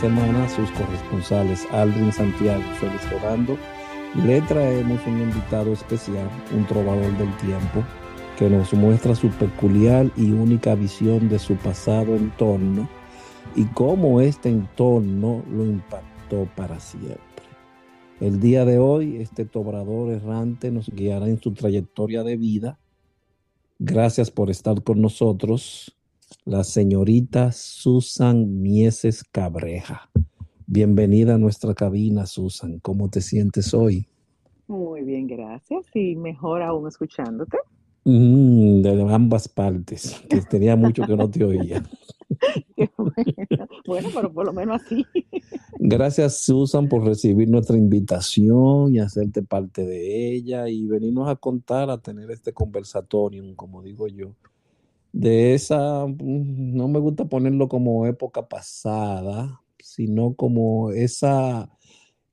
Semana, sus corresponsales Aldrin Santiago Félix Rodando le traemos un invitado especial, un trovador del tiempo, que nos muestra su peculiar y única visión de su pasado entorno y cómo este entorno lo impactó para siempre. El día de hoy, este trovador errante nos guiará en su trayectoria de vida Gracias por estar con nosotros, la señorita Susan Mieses Cabreja. Bienvenida a nuestra cabina, Susan. ¿Cómo te sientes hoy? Muy bien, gracias. Y mejor aún escuchándote. Mm, de ambas partes, que tenía mucho que no te oía. bueno. pero por lo menos así. Gracias, Susan, por recibir nuestra invitación y hacerte parte de ella y venirnos a contar, a tener este conversatorio, como digo yo, de esa, mm, no me gusta ponerlo como época pasada, sino como esa,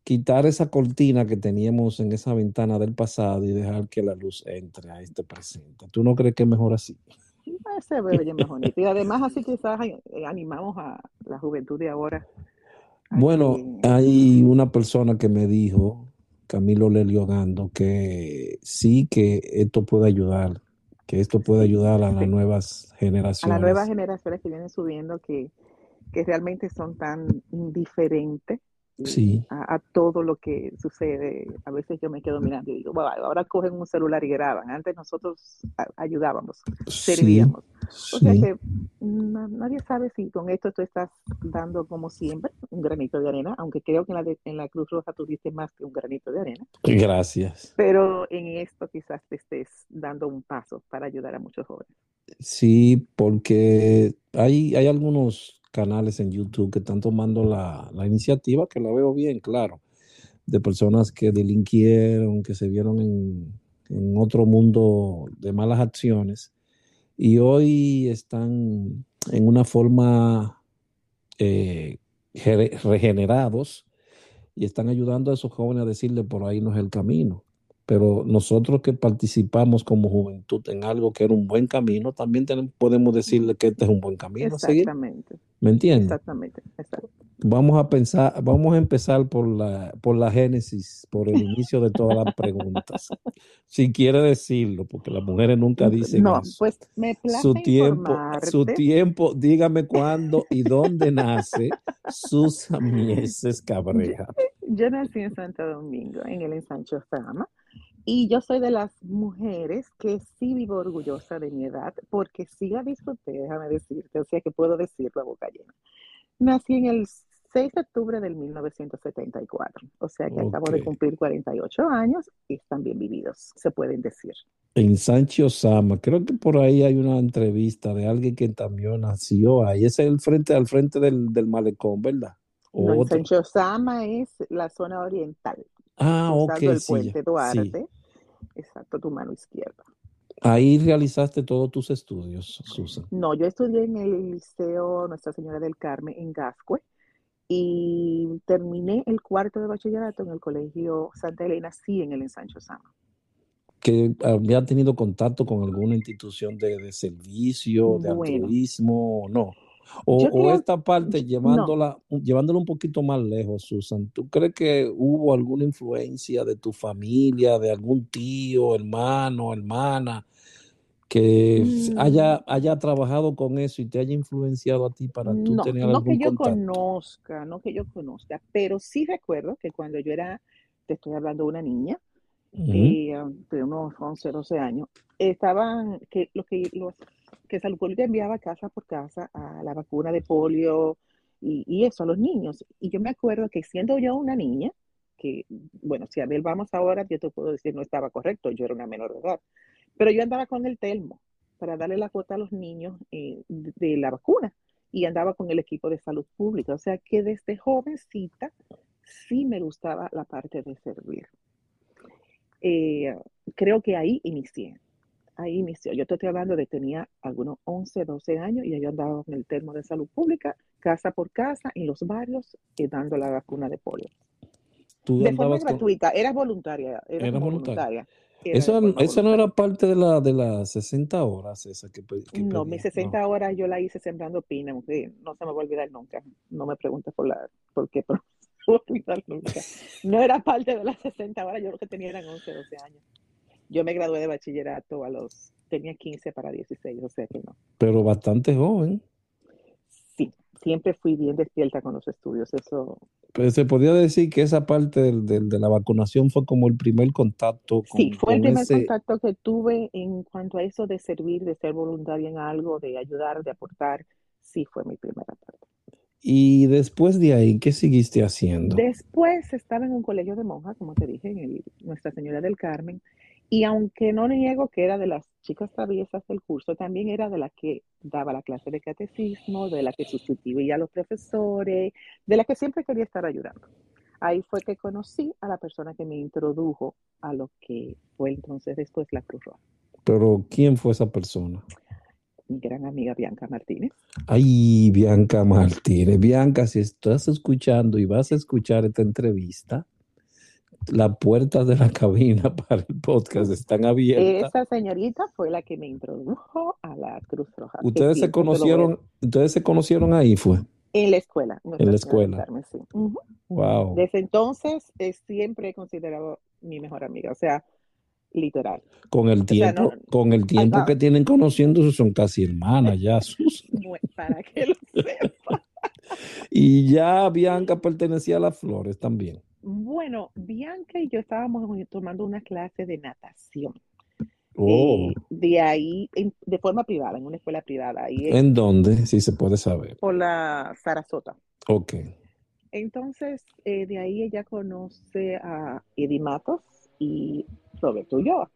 quitar esa cortina que teníamos en esa ventana del pasado y dejar que la luz entre a este presente. ¿Tú no crees que es mejor así? Se ve mejor. Y además así quizás eh, animamos a la juventud de ahora. Bueno, hay una persona que me dijo, Camilo Lelio Gando, que sí que esto puede ayudar, que esto puede ayudar a las nuevas generaciones. A las nuevas generaciones que vienen subiendo, que, que realmente son tan indiferentes sí. a, a, todo lo que sucede. A veces yo me quedo mirando y digo, bueno, ahora cogen un celular y graban. Antes nosotros ayudábamos, servíamos. Sí, o sea que na, nadie sabe si con esto tú estás dando, como siempre, un granito de arena, aunque creo que en la, de, en la Cruz Roja tú diste más que un granito de arena. Gracias. Pero en esto quizás te estés dando un paso para ayudar a muchos jóvenes. Sí, porque hay, hay algunos canales en YouTube que están tomando la, la, iniciativa, que la veo bien, claro, de personas que delinquieron, que se vieron en, en otro mundo de malas acciones y hoy están en una forma eh, regenerados y están ayudando a esos jóvenes a decirle por ahí no es el camino. Pero nosotros que participamos como juventud en algo que era un buen camino, también tenemos, podemos decirle que este es un buen camino. Exactamente. ¿seguir? ¿Me entiendes? Exactamente. Exacto. Vamos a pensar, vamos a empezar por la, por la génesis, por el inicio de todas las preguntas. si quiere decirlo, porque las mujeres nunca dicen no, eso. pues me place su tiempo, informarte. su tiempo, dígame cuándo y dónde nace Susan Mieses Cabreja. Yo nací en Santo Domingo, en el ensancho Sama, y yo soy de las mujeres que sí vivo orgullosa de mi edad, porque sí la disfruté, déjame decirte, o sea que puedo decirlo a boca llena. Nací en el 6 de octubre del 1974, o sea que okay. acabo de cumplir 48 años y están bien vividos, se pueden decir. En Sancho Sama, creo que por ahí hay una entrevista de alguien que también nació ahí, ese es el frente al frente del, del malecón, ¿verdad? No, en Sancho Sama es la zona oriental. Ah, ok. el sí, puente Duarte. Sí. Exacto, tu mano izquierda. Ahí realizaste todos tus estudios, Susan. No, yo estudié en el Liceo Nuestra Señora del Carmen en Gascue y terminé el cuarto de bachillerato en el Colegio Santa Elena, sí, en el Ensancho Sama. ¿Que había tenido contacto con alguna institución de, de servicio, de Bueno. altruismo o no? O, esta parte llevándola, llevándola un poquito más lejos, Susan, ¿tú crees que hubo alguna influencia de tu familia, de algún tío, hermano, hermana, que Mm. haya, haya trabajado con eso y te haya influenciado a ti para tú No, tener no algún que yo contacto? conozca, no que yo conozca, pero sí recuerdo que cuando yo era, te estoy hablando de una niña, de, um, de unos 11, 12 años, estaban, que lo que, los, que Salud Pública enviaba casa por casa a la vacuna de polio y, eso, a los niños. Y yo me acuerdo que siendo yo una niña, que, bueno, si a ver vamos ahora, yo te puedo decir no estaba correcto, yo era una menor de edad, pero yo andaba con el telmo para darle la cuota a los niños eh, de, de la vacuna y andaba con el equipo de salud pública. O sea que desde jovencita sí me gustaba la parte de servir. Eh, creo que ahí inicié. Ahí inició. Yo te estoy hablando de tenía algunos 11, 12 años y yo andaba con el termo de salud pública, casa por casa, en los barrios, y dando la vacuna de polio. Tú De forma andabas con- gratuita, era voluntaria. Era, voluntaria. Era forma eso no era parte de, la, de las 60 horas esa que, No, mis 60 horas yo la hice sembrando pina, aunque no se me va a olvidar nunca. No me preguntes por la, por qué, pero no me va a olvidar nunca. No era parte de las 60 horas, yo lo que tenía eran 11, 12 años. Yo me gradué de bachillerato a los, tenía 15 para 16, o sea que no. Pero bastante joven. Sí, siempre fui bien despierta con los estudios, eso. Pero se podría decir que esa parte del- del- de la vacunación fue como el primer contacto con, Sí, fue el con primer ese... contacto que tuve en cuanto a eso de servir, de ser voluntaria en algo, de ayudar, de aportar. Sí, fue mi primera parte. Y después de ahí, ¿qué seguiste haciendo? Después estaba en un colegio de monjas, como te dije, en el Nuestra Señora del Carmen, y aunque no niego que era de las chicas traviesas del curso, también era de la que daba la clase de catecismo, de la que sustituía a los profesores, de la que siempre quería estar ayudando. Ahí fue que conocí a la persona que me introdujo a lo que fue entonces después la Cruz Roja, Pero ¿quién fue esa persona? mi gran amiga Bianca Martínez. Ay, Bianca Martínez. Bianca, si estás escuchando y vas a escuchar esta entrevista, las puertas de la cabina para el podcast están abiertas. Esa señorita fue la que me introdujo a la Cruz Roja. Ustedes se conocieron, ustedes se conocieron ahí, fue. En la escuela. En la escuela. Sí. Wow. Desde entonces eh, siempre he considerado mi mejor amiga, o sea, literal. Con el sea, tiempo, no- con el tiempo que tienen conociéndose son casi hermanas ya, Sus. Para que lo sepa. y ya Bianca pertenecía a las flores también. Bueno, Bianca y yo estábamos tomando una clase de natación. Oh, Eh, de ahí, en- de forma privada, en una escuela privada, ahí ¿en dónde? Si se puede saber. por la Sarasota. Ok. Entonces, eh, de ahí ella conoce a Eddie Matos y Roberto Ulloa.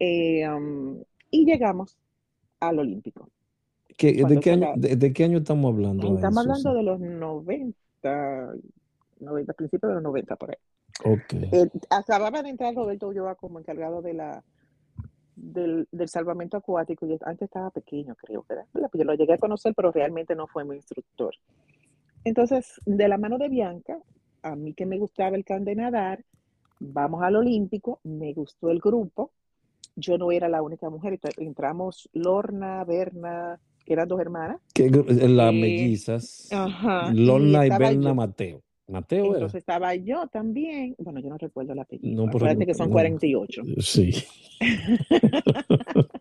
Eh, um, y llegamos al Olímpico. ¿Qué- de, qué año, saca- de, de qué año estamos hablando? Estamos hablando de los 90, 90, principios de los 90 por ahí. Ok. Eh, acababa de entrar Roberto Ulloa como encargado de la, del, del salvamento acuático y antes estaba pequeño, creo. ¿verdad? Yo lo llegué a conocer, pero realmente no fue mi instructor. Entonces, de la mano de Bianca, a mí que me gustaba el can de nadar, vamos al Olímpico, me gustó el grupo. Yo no era la única mujer, ent- entramos Lorna, Berna, que eran dos hermanas. ¿Qué gru- Las Eh, mellizas. Ajá, Lorna y Berna yo. Mateo. Mateo era. Entonces estaba yo también. Bueno, yo no recuerdo el apellido. No, Acuérdate que son no. 48. Sí.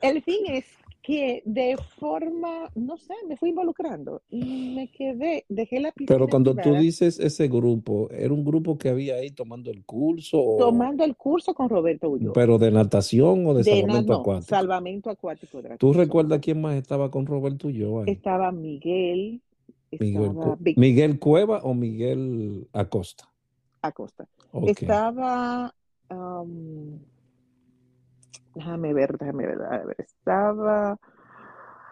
El fin es que de forma, no sé, me fui involucrando y me quedé, dejé la piscina Pero cuando tú dices ese grupo, ¿era un grupo que había ahí tomando el curso o tomando el curso con Roberto Ulloa. pero de natación o de de salvamento nado, acuático? salvamento acuático. ¿Tú recuerdas quién más estaba con Roberto Ulloa ahí? Estaba Miguel, Miguel, Vic Miguel Cueva o Miguel Acosta. Acosta, Ok. estaba, am, déjame ver, déjame ver, déjame ver, estaba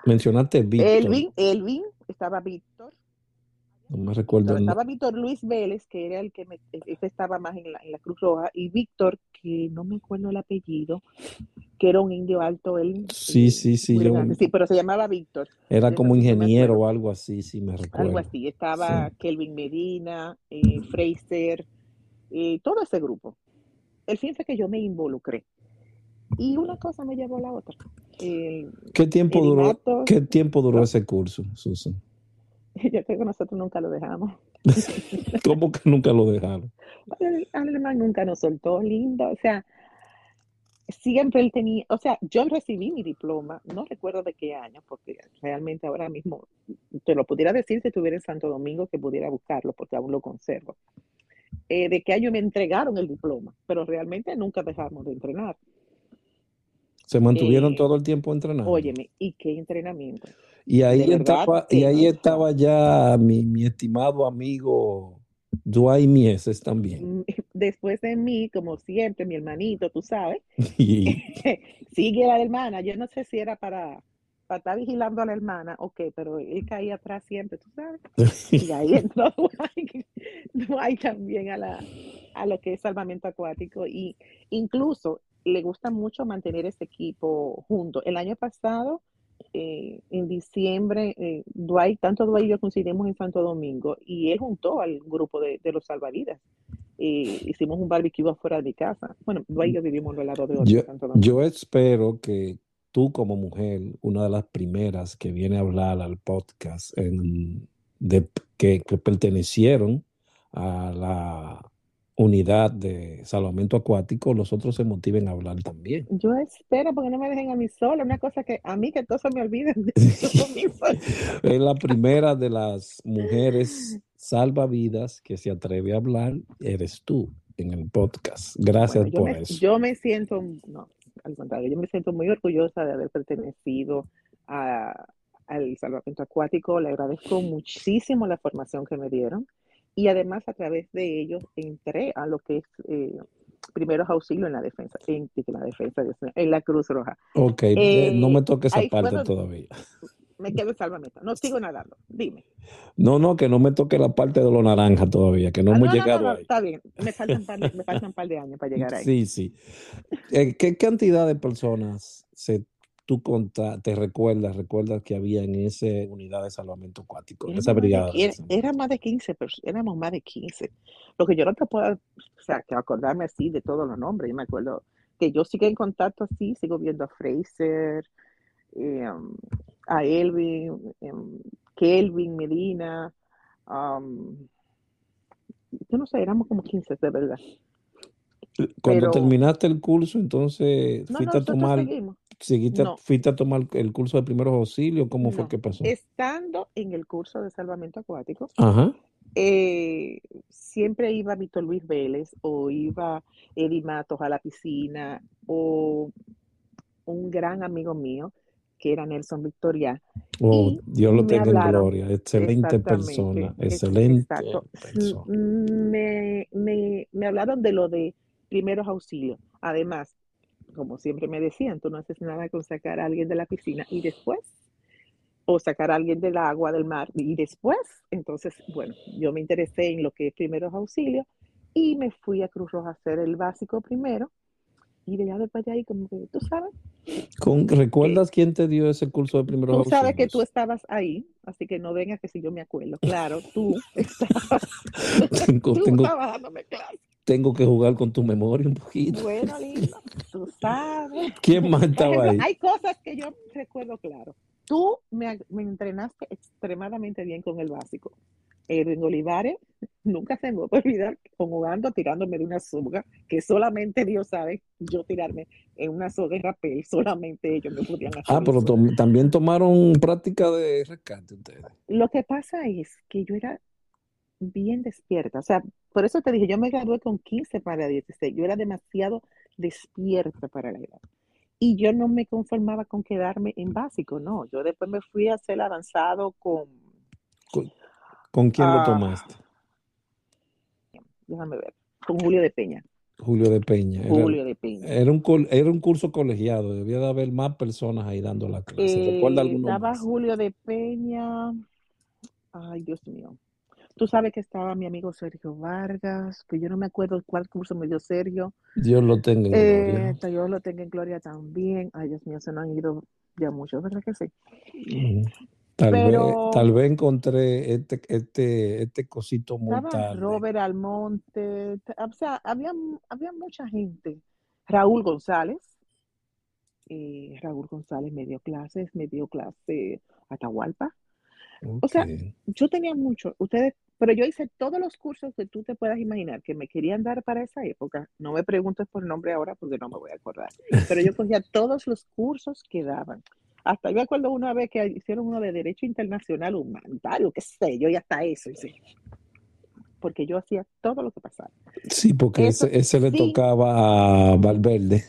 Mencionaste Víctor. Elvin, Elvin, estaba Víctor. No me recuerdo el estaba Víctor Luis Vélez, que era el que me, ese estaba más en la, en la Cruz Roja, y Víctor, que no me acuerdo el apellido, que era un indio alto, él, Sí, eh, sí, sí, yo pero se llamaba Víctor, era como no ingeniero o algo así, sí me algo recuerdo. así. Estaba Sí. Kelvin Medina, eh, Fraser, eh, todo ese grupo. El fin fue que yo me involucré. Y una cosa me llevó a la otra. El, ¿Qué tiempo duró, qué tiempo duró ¿no? ese curso, Susan? yo creo que nosotros nunca lo dejamos. ¿Cómo que nunca lo dejaron? El alemán nunca nos soltó, lindo. O sea, siempre él tenía, o sea, yo recibí mi diploma, no recuerdo de qué año, porque realmente ahora mismo te lo pudiera decir si estuviera en Santo Domingo, que pudiera buscarlo, porque aún lo conservo. Eh, de qué año me entregaron el diploma, pero realmente nunca dejamos de entrenar. Se mantuvieron Eh, todo el tiempo entrenando. óyeme, ¿y qué entrenamiento? Y ahí estaba, y ahí estaba ya mi, mi estimado amigo Dwight Mieses también. Mm, Después de mí, como siempre, mi hermanito, tú sabes, sigue la hermana. Yo no sé si era para, para estar vigilando a la hermana o qué, pero él caía atrás siempre, tú sabes. Y ahí entró Dwight, Dwight también a, la, a lo que es salvamento acuático. Y incluso le gusta mucho mantener ese equipo junto. El año pasado, eh, en diciembre, eh, Dwight, tanto Dwight y yo coincidimos en Santo Domingo y él juntó al grupo de, de los salvavidas. Eh, hicimos un barbecue afuera de mi casa. Bueno, Dwight y yo vivimos al lado de otro yo, Santo Domingo. yo espero que tú como mujer, una de las primeras que viene a hablar al podcast en- de, que, que pertenecieron a la unidad de salvamento acuático, los otros se motiven a hablar también. Yo espero porque no me dejen a mí sola. Una cosa que a mí que todos se me olviden de. Es la primera de las mujeres salvavidas que se atreve a hablar, eres tú en el podcast. Gracias Bueno, por me, eso. yo me siento, no, al contrario, yo me siento muy orgullosa de haber pertenecido a, al salvamento acuático. Le agradezco muchísimo la formación que me dieron y además a través de ellos entré a lo que es eh, primeros auxilios en la defensa, en, en la defensa, en la Cruz Roja. Ok, eh, no Eh, me toque esa parte todavía. me quedo en salvamento, no sigo nadando, dime. No, no, que no me toque la parte de lo naranja todavía, que no Ah, hemos no, no, no, llegado no, ahí. está bien, me faltan un par de, me faltan un par de años para llegar ahí. Sí, sí. Eh, ¿qué cantidad de personas se, tú conta, te recuerdas, recuerdas que había en esa unidad de salvamento acuático, en esa más de, brigada? era más de 15 personas, éramos más de 15. Lo que yo no te puedo, o sea, que acordarme así de todos los nombres. Yo me acuerdo que yo sigo en contacto así, sigo viendo a Fraser, eh, um, a Elvin, em, Kelvin Medina, um, yo no sé, éramos como 15 de verdad. Cuando Pero terminaste el curso, entonces no, fuiste a tomar, seguiste, No. fuiste a tomar el curso de primeros auxilios? ¿Cómo fue que pasó? Estando en el curso de salvamento acuático, Ajá. eh, siempre iba Víctor Luis Vélez o iba Eddie Matos a la piscina o un gran amigo mío que era Nelson Victoria. Oh, Dios lo tenga en gloria. Excelente persona. Excelente exacto. persona. Me, me, me hablaron de lo de primeros auxilios. Además, como siempre me decían, tú no haces nada con sacar a alguien de la piscina y después, o sacar a alguien del agua, del mar, y después, entonces, bueno, yo me interesé en lo que es primeros auxilios y me fui a Cruz Roja a hacer el básico primero. Y de allá después de ahí, como que, tú sabes, Con- ¿Recuerdas quién te dio ese curso de primeros Tú sabes que tú auxilios? estabas ahí, así que no vengas que si yo me acuerdo. Claro, tú estabas, Tengo, tú tengo, estabas dándome clase. Tengo que jugar con tu memoria un poquito. Bueno, lindo, tú sabes. ¿Quién más estaba ahí? hay cosas que yo recuerdo claro. Tú me, me entrenaste extremadamente bien con el básico. Edwin Olivares, nunca se me va a olvidar jugando, tirándome de una soga, que solamente Dios sabe yo tirarme en una soga de rapel, solamente ellos me podían hacer Ah, pero tom- también tomaron práctica de rescate ustedes. Lo que pasa es que yo era bien despierta, o sea, por eso te dije, yo me gradué con 15 para 16, yo era demasiado despierta para la edad. Y yo no me conformaba con quedarme en básico, no, yo después me fui a hacer avanzado con, ¿Con, con quién lo ah, tomaste? déjame ver, con Julio de Peña, Julio de Peña. Era, Julio de Peña. era un, era un curso colegiado, debía de haber más personas ahí dando la clase. ¿Recuerda Eh, alguno más? Julio de Peña, ay Dios mío, tú sabes que estaba mi amigo Sergio Vargas, que yo no me acuerdo cuál curso me dio Sergio. Dios lo tenga en Eh, gloria. yo lo tengo en gloria también. Ay, Dios mío, se nos han ido ya muchos, ¿verdad que sí? Mm. Tal vez, tal vez encontré este, este, este cosito muy tarde. Robert Almonte, o sea, había, había mucha gente. Raúl González, eh, Raúl González me dio clases, me dio clase Atahualpa. O sea, yo tenía mucho, ustedes, pero yo hice todos los cursos que tú te puedas imaginar que me querían dar para esa época. No me preguntes por nombre ahora porque no me voy a acordar. Pero yo cogía todos los cursos que daban. Hasta yo me acuerdo una vez que hicieron uno de Derecho Internacional Humanitario, qué sé yo, y hasta eso hice. Porque yo hacía todo lo que pasaba. Sí, porque Eso ese, ese le tocaba a Valverde.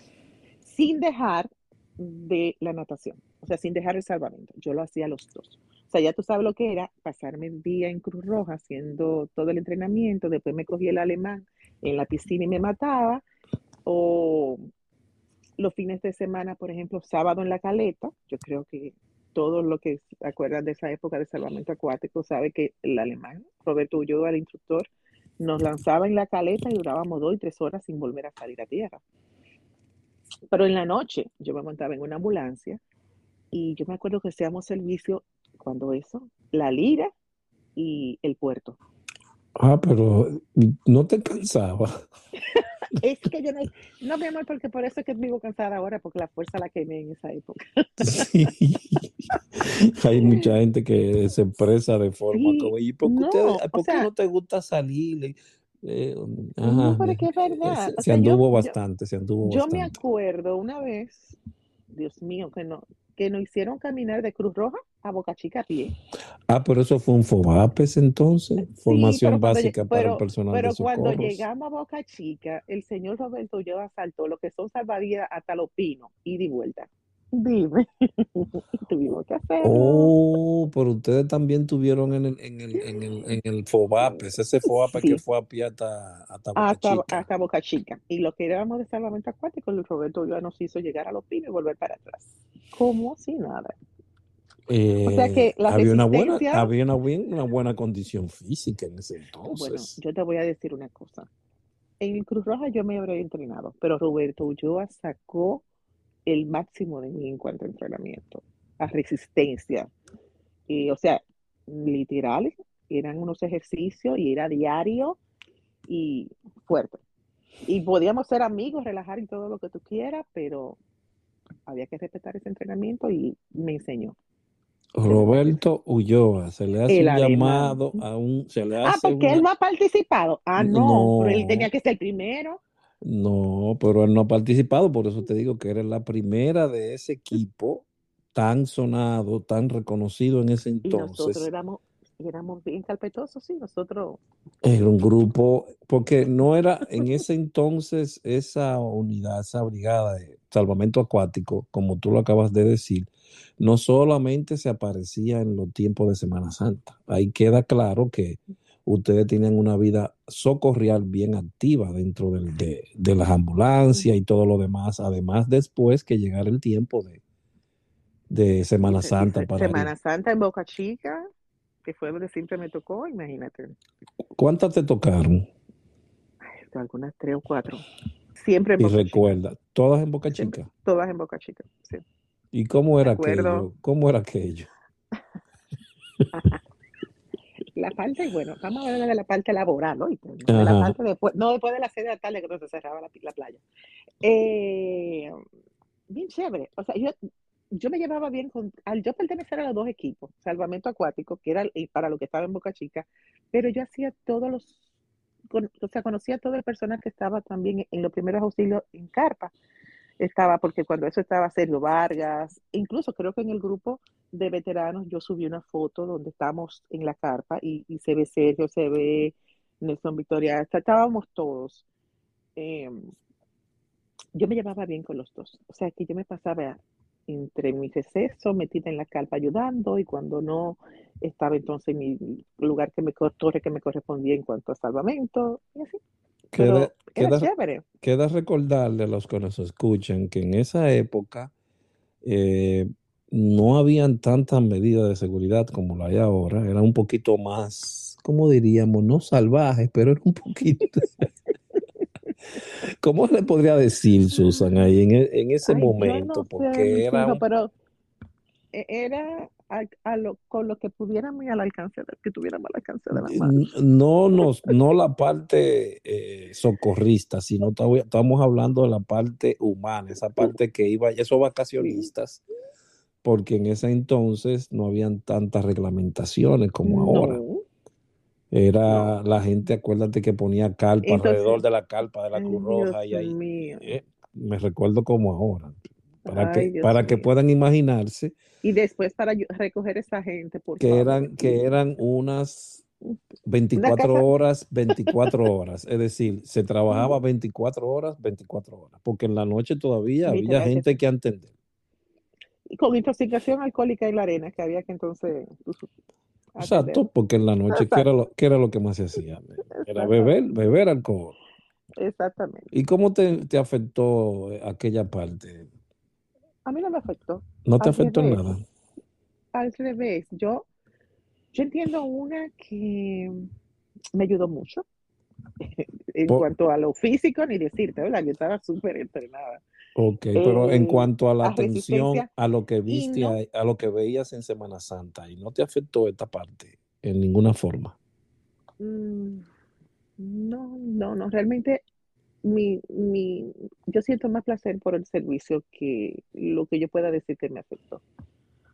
sin dejar de la natación, o sea, sin dejar el salvamento. Yo lo hacía los dos. Sea, ya tú sabes lo que era pasarme el día en Cruz Roja haciendo todo el entrenamiento, después me cogí el alemán en la piscina y me mataba, o los fines de semana, por ejemplo, sábado en la caleta, yo creo que todos los que se acuerdan de esa época de salvamento acuático sabe que el alemán, Roberto Ulloa, el instructor, nos lanzaba en la caleta y durábamos dos y tres horas sin volver a salir a tierra. Pero en la noche yo me montaba en una ambulancia y yo me acuerdo que hacíamos servicio cuando eso, la liga y el puerto. Ah, pero no te cansaba. Es que yo no, no, mi amor, porque por eso es que vivo cansada ahora, porque la fuerza la quemé en esa época. Sí. Hay mucha gente que se expresa de forma Sí, como, ¿y por qué, no, por qué sea, no te gusta salir? Eh, no, ajá, pero es verdad. se, se sea, anduvo yo, bastante, se anduvo yo me bastante. acuerdo una vez, Dios mío, que no, que nos hicieron caminar de Cruz Roja a Boca Chica a pie. Ah, pero eso fue un FOBAPES entonces, Sí, formación pero básica para el pero, personal de pero cuando llegamos a Boca Chica, el señor Roberto yo asaltó lo que son salvavidas hasta los pinos, ida y vuelta. Dime, tuvimos que hacerlo. Oh, pero ustedes también tuvieron en el, en el, en el, en el FOBAPES, ese FOBAPES que Sí, fue a pie hasta, hasta Boca hasta, Chica. hasta Boca Chica. Y lo que éramos de salvamento acuático, el Roberto ya nos hizo llegar a los pinos y volver para atrás. Como si nada. O sea Eh, que la había una buena, había una, buen- una buena condición física en ese bueno, entonces. yo te voy a decir una cosa. En el Cruz Roja yo me habría entrenado, pero Roberto Ulloa sacó el máximo de mí en cuanto a entrenamiento, a resistencia. Y, o sea, literal, eran unos ejercicios y era diario y fuerte. Y podíamos ser amigos, relajar y todo lo que tú quieras, pero había que respetar ese entrenamiento y me enseñó. Roberto Ulloa, se le hace El un alemán. llamado a un, se le Ah, porque él no ha participado. Ah, no, pero él no, tenía que ser el primero. No, pero él no ha participado, por eso te digo que eres la primera de ese equipo tan sonado, tan reconocido en ese Y nosotros entonces. éramos, éramos bien carpetosos, sí, nosotros. Era un grupo, porque no era en ese entonces esa unidad, esa brigada de salvamento acuático, como tú lo acabas de decir, no solamente se aparecía en los tiempos de Semana Santa. Ahí queda claro que ustedes tenían una vida socorrial bien activa dentro del- de, de las ambulancias y todo lo demás, además después que llegara el tiempo de, de Semana Santa para ir. Semana Santa en Boca Chica, que fue donde siempre me tocó, imagínate, ¿Cuántas te tocaron? ay, algunas tres o cuatro. Siempre en Y Boca Chica, recuerda, todas en Boca siempre, Chica. todas en Boca Chica, sí. ¿Y cómo era aquello? ¿Cómo era aquello? la parte, bueno, vamos a hablar de la parte laboral, ¿oíste? De la Ajá. parte después, no después de la serie de la tarde que no se cerraba la, la playa. Eh, bien chévere. O sea, yo, yo me llevaba bien con, al yo pertenecer a los dos equipos, salvamento acuático, que era el- para lo que estaba en Boca Chica, pero yo hacía todos los, con- o sea, conocía a todo el personal que estaba también en los primeros auxilios en carpa. Estaba, porque cuando eso estaba Sergio Vargas, incluso creo que en el grupo de veteranos yo subí una foto donde estábamos en la carpa y, se ve Sergio, se ve Nelson Victoria, está- estábamos todos. Eh, yo me llevaba bien con los dos, o sea que yo me pasaba entre mis excesos metida en la carpa ayudando y cuando no estaba entonces en mi lugar que me que me correspondía en cuanto a salvamento y así, pero queda, chévere. queda recordarle a los que nos escuchan que en esa época eh, no habían tantas medidas de seguridad como la hay ahora. Era un poquito más, ¿cómo diríamos? No salvajes, pero era un poquito. ¿Cómo le podría decir, Susan, ahí en, e- en ese Ay, momento? no Porque era pero e- era a, a lo, con lo que pudiéramos y al alcance de, que tuviéramos al alcance de la mano. No, nos, no la parte eh, socorrista, sino estamos hablando de la parte humana, esa parte que iba, esos vacacionistas, porque en ese entonces no habían tantas reglamentaciones como ahora. no, Era no. la gente, acuérdate que ponía carpa alrededor de la carpa de la Cruz Dios Roja y ahí, eh, me recuerdo como ahora, para ay, que, Dios para que puedan imaginarse Y después para recoger esa gente, por que favor. eran, que eran unas Una 24 casa, horas, 24 horas. Es decir, se trabajaba 24 horas, 24 horas, porque en la noche todavía había que gente sí. que atender. Y con intoxicación alcohólica en la arena, que había que entonces pues, atender. Exacto, porque en la noche, ¿qué era lo, qué era lo que más se hacía? Era beber, beber alcohol. exactamente. ¿Y cómo te, te afectó aquella parte? A mí no me afectó. ¿No te Al afectó en revés, nada? al revés. Yo, yo entiendo una que me ayudó mucho en cuanto a lo físico, ni decirte, ¿verdad? Yo estaba súper entrenada. ok, pero en Eh, cuanto a la atención, a lo que viste, no, a, a lo que veías en Semana Santa, ¿y no te afectó esta parte en ninguna forma? mm, no, no, no, realmente mi, mi, yo siento más placer por el servicio que lo que yo pueda decir que me afectó.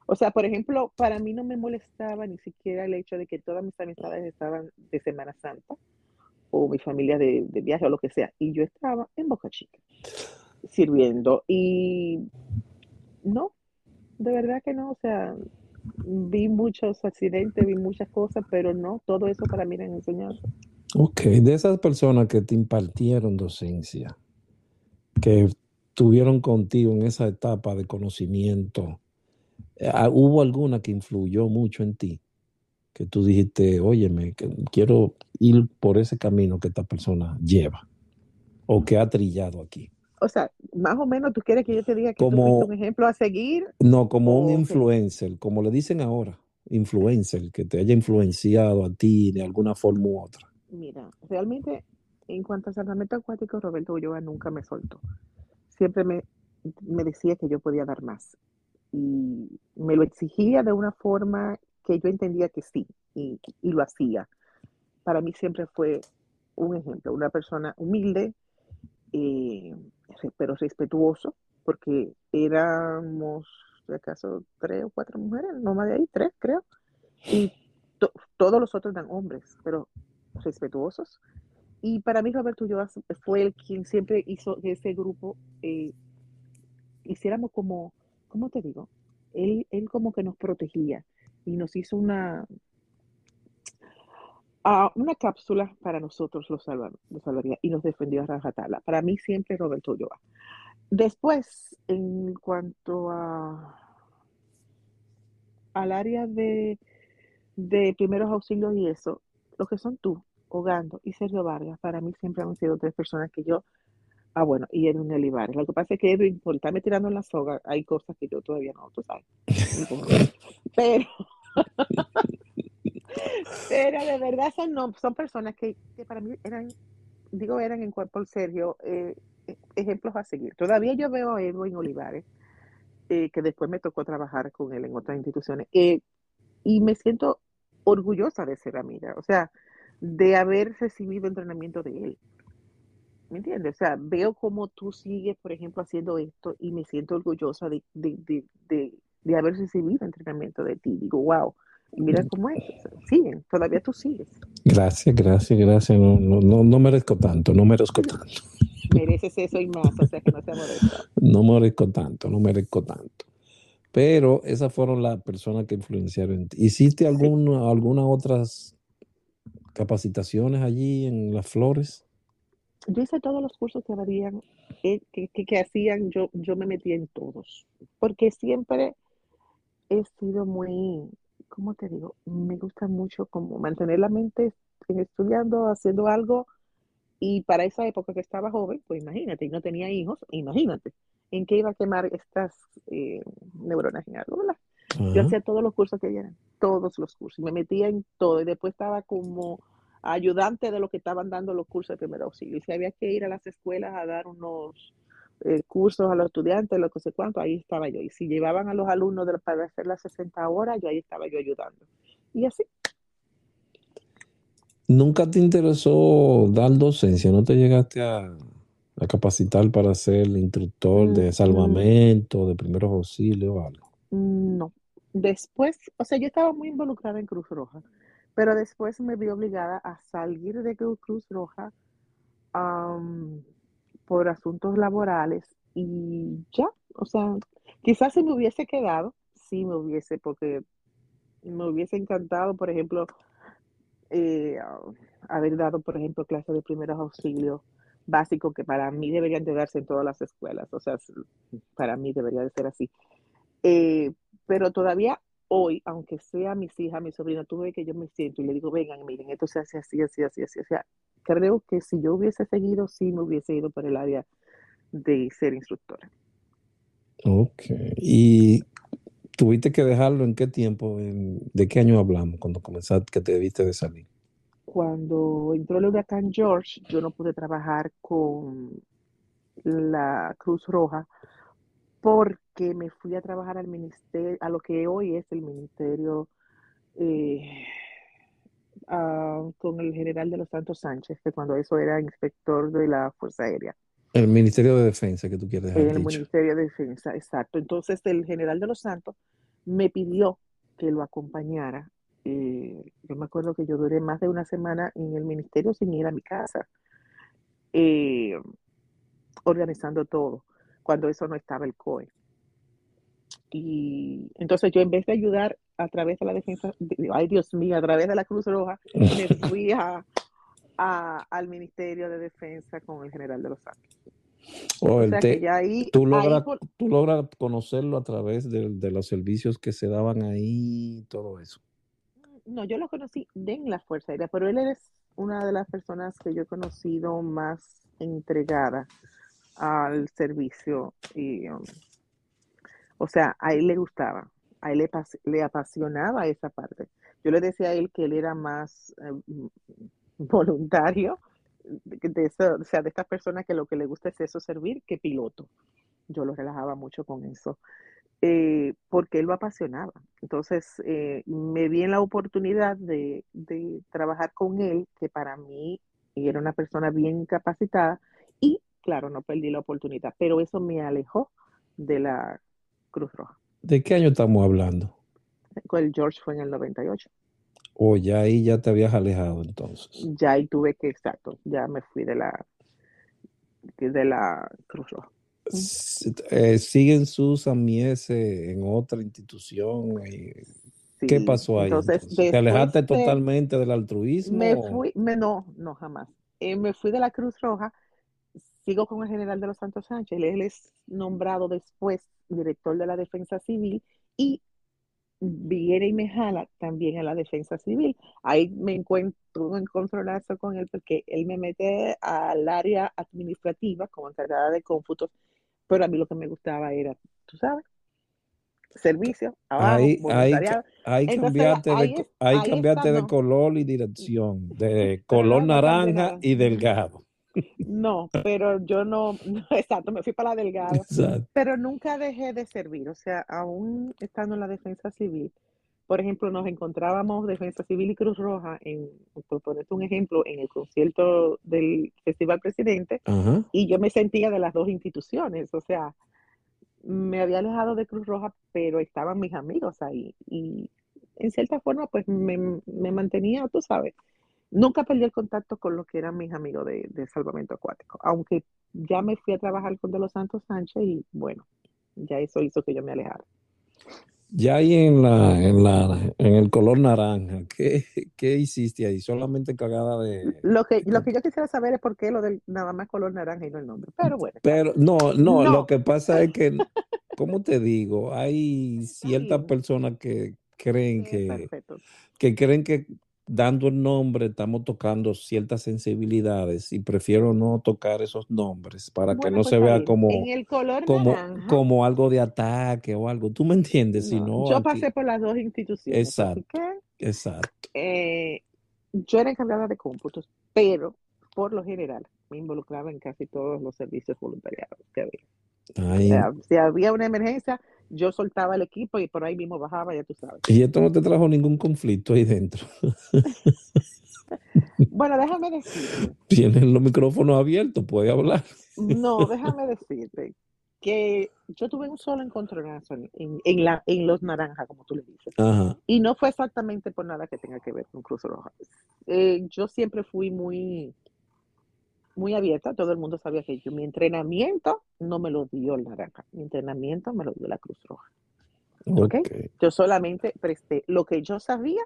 O sea, por ejemplo, para mí no me molestaba ni siquiera el hecho de que todas mis amistades estaban de Semana Santa o mi familia de, de viaje o lo que sea, y yo estaba en Boca Chica sirviendo y no, de verdad que no, o sea, vi muchos accidentes, vi muchas cosas, pero no, todo eso para mí era enseñanza. Ok, de esas personas que te impartieron docencia, que estuvieron contigo en esa etapa de conocimiento, eh, ah, ¿hubo alguna que influyó mucho en ti? Que tú dijiste, óyeme, que quiero ir por ese camino que esta persona lleva o que ha trillado aquí. O sea, más o menos tú quieres que yo te diga que tú Como, un ejemplo a seguir no, como un o influencer, como le dicen ahora, influencer, que te haya influenciado a ti de alguna forma u otra. Mira, realmente en cuanto a salvamento acuático, Roberto Ulloa nunca me soltó. Siempre me, me decía que yo podía dar más y me lo exigía de una forma que yo entendía que sí y, y lo hacía. Para mí siempre fue un ejemplo, una persona humilde, eh, pero respetuoso, porque éramos, de acaso, tres o cuatro mujeres, no más de ahí, tres creo, y to- todos los otros eran hombres, pero respetuosos y para mí Roberto Ulloa fue el quien siempre hizo que ese grupo eh, hiciéramos como, ¿cómo te digo? Él, él como que nos protegía y nos hizo una, uh, una cápsula para nosotros los, salvaría y nos defendió a rajatabla. Para mí siempre Roberto Ulloa. Después, en cuanto a al área de, de primeros auxilios y eso, lo que son tú, Hogando y Sergio Vargas, para mí siempre han sido tres personas que yo, ah bueno, y Edwin Olivares. Lo que pasa es que Edwin, por estarme tirando en la soga, hay cosas que yo todavía no, tú sabes. Pero, pero de verdad son, no, son personas que, que para mí eran, digo, eran en cuerpo Sergio, eh, ejemplos a seguir. Todavía yo veo a Edwin Olivares, eh, que después me tocó trabajar con él en otras instituciones, eh, y me siento orgullosa de ser amiga, o sea, de haber recibido entrenamiento de él. ¿Me entiendes? O sea, veo cómo tú sigues, por ejemplo, haciendo esto y me siento orgullosa de, de, de, de haber recibido entrenamiento de ti. Digo, wow, mira cómo es. Siguen, todavía tú sigues. Gracias, gracias, gracias. No, no, no merezco tanto, no merezco tanto. Mereces eso y más, o sea que no sea modesto. No merezco tanto, no merezco tanto. Pero esas fueron las personas que influenciaron en ti. ¿Hiciste alguna, alguna otras capacitaciones allí en Las Flores? Yo hice todos los cursos que habían, eh, que, que, hacían, yo, yo me metí en todos, porque siempre he sido muy, ¿cómo te digo? Me gusta mucho como mantener la mente estudiando, haciendo algo, y para esa época que estaba joven, pues imagínate, y no tenía hijos, imagínate, en qué iba a quemar estas eh, neuronas en algo, ¿verdad? Yo hacía todos los cursos que vieran, todos los cursos, me metía en todo y después estaba como ayudante de lo que estaban dando los cursos de primer auxilio. Y si había que ir a las escuelas a dar unos eh, cursos a los estudiantes, lo que sé cuánto, ahí estaba yo. Y si llevaban a los alumnos de, para hacer las 60 horas, yo ahí estaba yo ayudando. Y así. ¿Nunca te interesó dar docencia? ¿No te llegaste a, a capacitar para ser instructor de mm, salvamento, de primeros auxilios o algo? No. Después, o sea, yo estaba muy involucrada en Cruz Roja, pero después me vi obligada a salir de Cruz Roja por asuntos laborales y ya, o sea, quizás si me hubiese quedado, sí me hubiese, porque me hubiese encantado, por ejemplo, eh, haber dado, por ejemplo, clases de primeros auxilios básicos que para mí deberían de darse en todas las escuelas, o sea, para mí debería de ser así. Eh, pero todavía hoy, aunque sea mis hijas, mi sobrina, tú ves que yo me siento y le digo, vengan, miren, esto se hace así, así, así, así. O sea, creo que si yo hubiese seguido, sí me hubiese ido por el área de ser instructora. Ok. ¿Y tuviste que dejarlo en qué tiempo? ¿De qué año hablamos cuando comenzaste, que te debiste de salir? Cuando entró el huracán George, yo no pude trabajar con la Cruz Roja porque me fui a trabajar al ministerio, a lo que hoy es el ministerio eh, ah, con el general de los Santos Sánchez, que cuando eso era inspector de la Fuerza Aérea. El Ministerio de Defensa, que tú quieres dejar. El Ministerio de Defensa, exacto. Entonces el general de los Santos me pidió que lo acompañara. Eh, yo me acuerdo que yo duré más de una semana en el ministerio sin ir a mi casa, eh, organizando todo cuando eso no estaba el COE. Y entonces yo en vez de ayudar a través de la defensa, ay Dios mío, a través de la Cruz Roja, me fui a, al Ministerio de Defensa con el general de los Santos. o sea que ya ahí, tú, logras, tú logras conocerlo a través de, de, los servicios que se daban ahí, todo eso. No, yo lo conocí en la Fuerza Aérea, pero él es una de las personas que yo he conocido más entregada al servicio y um, o sea, a él le gustaba, a él le, apasionaba esa parte. Yo le decía a él que él era más eh, voluntario de, eso, o sea, de estas personas que lo que le gusta es eso servir que piloto. Yo lo relajaba mucho con eso. Eh, porque él lo apasionaba. Entonces, eh, me vi en la oportunidad de, de, trabajar con él, que para mí era una persona bien capacitada, claro, no perdí la oportunidad, pero eso me alejó de la Cruz Roja. ¿De qué año estamos hablando? El George fue en el 98. O ya ahí ya te habías alejado entonces. Ya ahí tuve que, exacto, ya me fui de la, de la Cruz Roja. Eh, ¿Siguen Susan Miese en otra institución? ¿Qué pasó ahí? Entonces, ¿Te alejaste totalmente del altruismo? Me fui, me, no, no, jamás. Eh, me fui de la Cruz Roja, sigo con el general de los Santos Sánchez, él es nombrado después director de la Defensa Civil y viene y me jala también a la defensa civil. Ahí me encuentro un encontronazo con él porque él me mete al área administrativa como encargada de cómputos, pero a mí lo que me gustaba era, tú sabes, servicio, abajo, ahí, voluntariado. Ahí, cambiaste, de, ahí, cambiaste de color y dirección, de color naranja y delgado. No, pero yo no, exacto, me fui para la delgada, pero nunca dejé de servir, o sea, aún estando en la defensa civil, por ejemplo, nos encontrábamos Defensa Civil y Cruz Roja, en, por ponerte un ejemplo, en el concierto del Festival Presidente, y yo me sentía de las dos instituciones, o sea, me había alejado de Cruz Roja, pero estaban mis amigos ahí, y en cierta forma, pues me, me mantenía, tú sabes, Nunca perdí el contacto con lo que eran mis amigos de, salvamento acuático, aunque ya me fui a trabajar con De los Santos Sánchez y bueno, ya eso hizo que yo me alejara. Ya ahí en la, en la, en el color naranja, ¿qué, qué hiciste ahí? Solamente cagada de. Lo que, lo que yo quisiera saber es por qué lo del nada más color naranja y no el nombre. Pero bueno. Pero no, no, lo que pasa es que, ¿cómo te digo? Hay ciertas personas que creen que, que creen que dando el nombre estamos tocando ciertas sensibilidades y prefiero no tocar esos nombres para que no pues se vea como, como, como, algo de ataque o algo. ¿Tú me entiendes? yo pasé por las dos instituciones. Exacto. exacto. Eh, yo era encargada de cómputos, pero por lo general me involucraba en casi todos los servicios voluntariados que había. si había una emergencia, yo soltaba el equipo y por ahí mismo bajaba, ya tú sabes. Y esto no te trajo ningún conflicto ahí dentro. bueno, déjame decirte. Tienes los micrófonos abiertos, puede hablar. no, déjame decirte que yo tuve un solo encontronazo en, en, la, en los naranjas, como tú le dices. Y no fue exactamente por nada que tenga que ver con Cruz Roja. Eh, yo siempre fui muy muy abierta, todo el mundo sabía que yo, mi entrenamiento no me lo dio el naranja, mi entrenamiento me lo dio la Cruz Roja. Okay. Yo solamente presté lo que yo sabía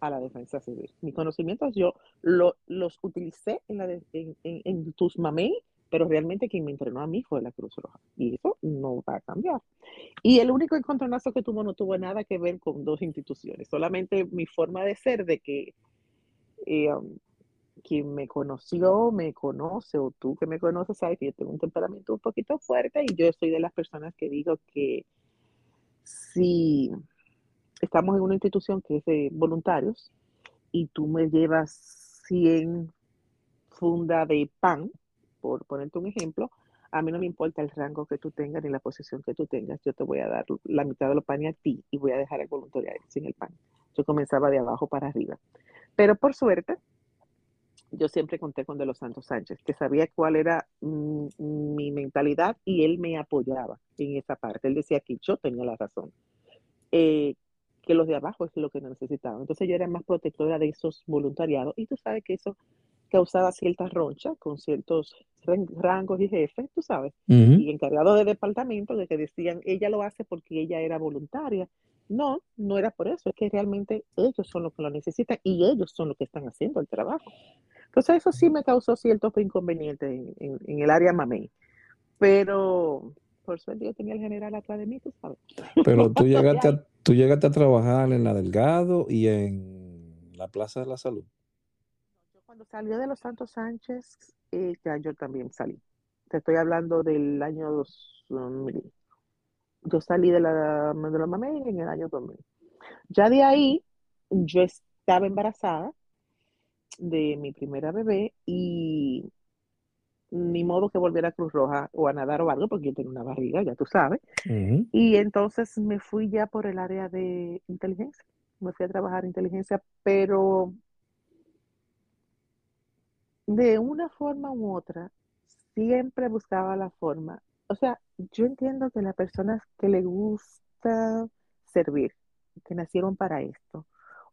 a la defensa civil. Mis conocimientos yo los utilicé en, la en, en, tus mamey, pero realmente quien me entrenó a mí fue la Cruz Roja. Y eso no va a cambiar. Y el único encontronazo que tuvo no tuvo nada que ver con dos instituciones, solamente mi forma de ser, de que eh, um, quien me conoció, me conoce, o tú que me conoces, sabes que yo tengo un temperamento un poquito fuerte y yo soy de las personas que digo que si estamos en una institución que es de voluntarios y tú me llevas 100 funda de pan, por ponerte un ejemplo, a mí no me importa el rango que tú tengas ni la posición que tú tengas, yo te voy a dar la mitad de los panes a ti y voy a dejar el voluntariado sin el pan. Yo comenzaba de abajo para arriba. Pero por suerte, yo siempre conté con De los Santos Sánchez, que sabía cuál era mm, mi mentalidad y él me apoyaba en esa parte. Él decía que yo tenía la razón, eh, que los de abajo es lo que necesitaban. Entonces yo era más protectora de esos voluntariados y tú sabes que eso causaba ciertas ronchas con ciertos rangos y jefes, tú sabes, y encargados de departamento de que decían, ella lo hace porque ella era voluntaria. No, no era por eso, es que realmente ellos son los que lo necesitan y ellos son los que están haciendo el trabajo. Entonces eso sí me causó ciertos inconvenientes en, el área mamey. Pero por suerte yo tenía el general atrás de mí, tú sabes. Pero tú llegaste, a, tú llegaste a trabajar en la Delgado y en la Plaza de la Salud. Cuando salió de los Santos Sánchez, eh, ya yo también salí. Te estoy hablando del año 2000. Yo salí de la, de la mamey en el año 2000. Ya de ahí, yo estaba embarazada de mi primera bebé y ni modo que volviera a Cruz Roja o a nadar o algo, porque yo tengo una barriga, ya tú sabes. Y entonces me fui ya por el área de inteligencia. Me fui a trabajar inteligencia, pero de una forma u otra, siempre buscaba la forma. O sea, yo entiendo que las personas que le gusta servir, que nacieron para esto,